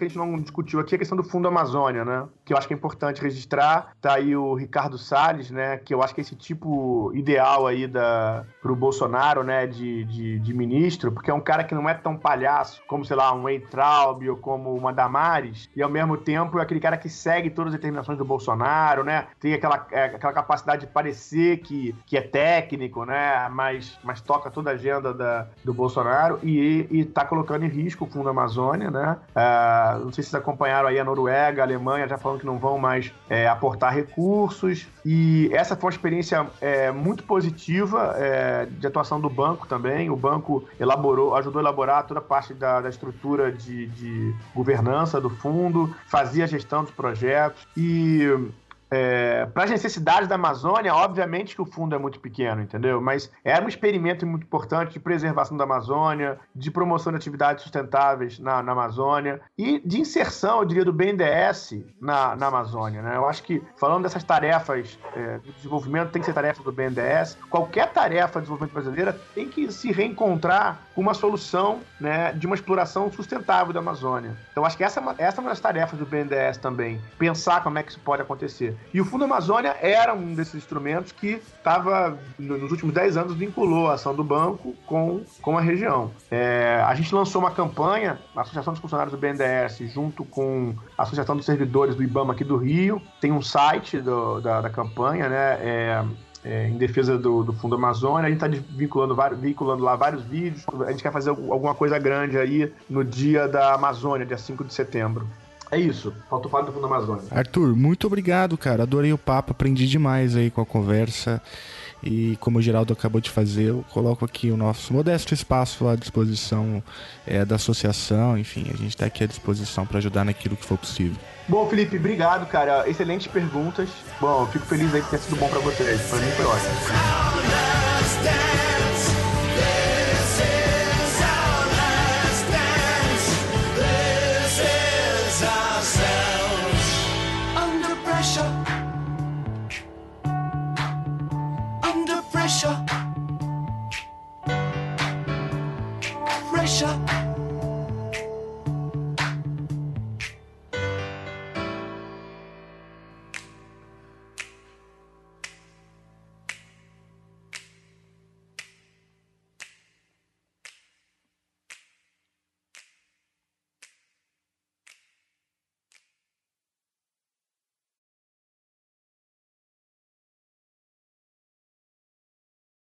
que a gente não discutiu aqui é a questão do Fundo Amazônia, né? Que eu acho que é importante registrar. Tá aí o Ricardo Salles, né? Que eu acho que é esse tipo ideal aí da, pro Bolsonaro, né? De, de, de ministro, porque é um cara que não é tão palhaço como, sei lá, um Traub ou como uma Damares, e ao mesmo tempo é aquele cara que segue todas as determinações do Bolsonaro, né? Tem aquela, é, aquela capacidade de parecer que, que é técnico, né? Mas, mas toca toda a agenda da, do Bolsonaro e, e tá colocando em risco o Fundo Amazônia, né? Não sei se vocês acompanharam aí a Noruega, a Alemanha já falando que não vão mais é, aportar recursos. E essa foi uma experiência é, muito positiva é, de atuação do banco também. O banco elaborou, ajudou a elaborar toda a parte da, da estrutura de, de governança do fundo, fazia a gestão dos projetos e é, para as necessidades da Amazônia, obviamente que o fundo é muito pequeno, entendeu? Mas era um experimento muito importante de preservação da Amazônia, de promoção de atividades sustentáveis na, na Amazônia e de inserção, eu diria, do BNDES na, na Amazônia. Né? Eu acho que, falando dessas tarefas é, de desenvolvimento, tem que ser tarefa do BNDES. Qualquer tarefa de desenvolvimento brasileira tem que se reencontrar com uma solução né, de uma exploração sustentável da Amazônia. Então, acho que essa, é essa é uma das tarefas do BNDES também, pensar como é que isso pode acontecer. E o Fundo Amazônia era um desses instrumentos que estava, nos últimos 10 anos, vinculou a ação do banco com, com a região. É, a gente lançou uma campanha, a Associação dos Funcionários do BNDES, junto com a Associação dos Servidores do IBAMA aqui do Rio, tem um site do, da, da campanha, né? É, é, em defesa do, do, Fundo Amazônia. A gente está vinculando, vinculando lá vários vídeos. A gente quer fazer alguma coisa grande aí no dia da Amazônia, dia 5 de setembro. É isso. Falta o do Fundo Amazônia. Arthur, muito obrigado, cara. Adorei o papo, aprendi demais aí com a conversa. E como o Geraldo acabou de fazer, eu coloco aqui o nosso modesto espaço à disposição é, da associação. Enfim, a gente está aqui à disposição para ajudar naquilo que for possível. Bom, Felipe, obrigado, cara. Excelentes perguntas. Bom, fico feliz aí que tenha sido bom para vocês. Foi muito ótimo. pressure.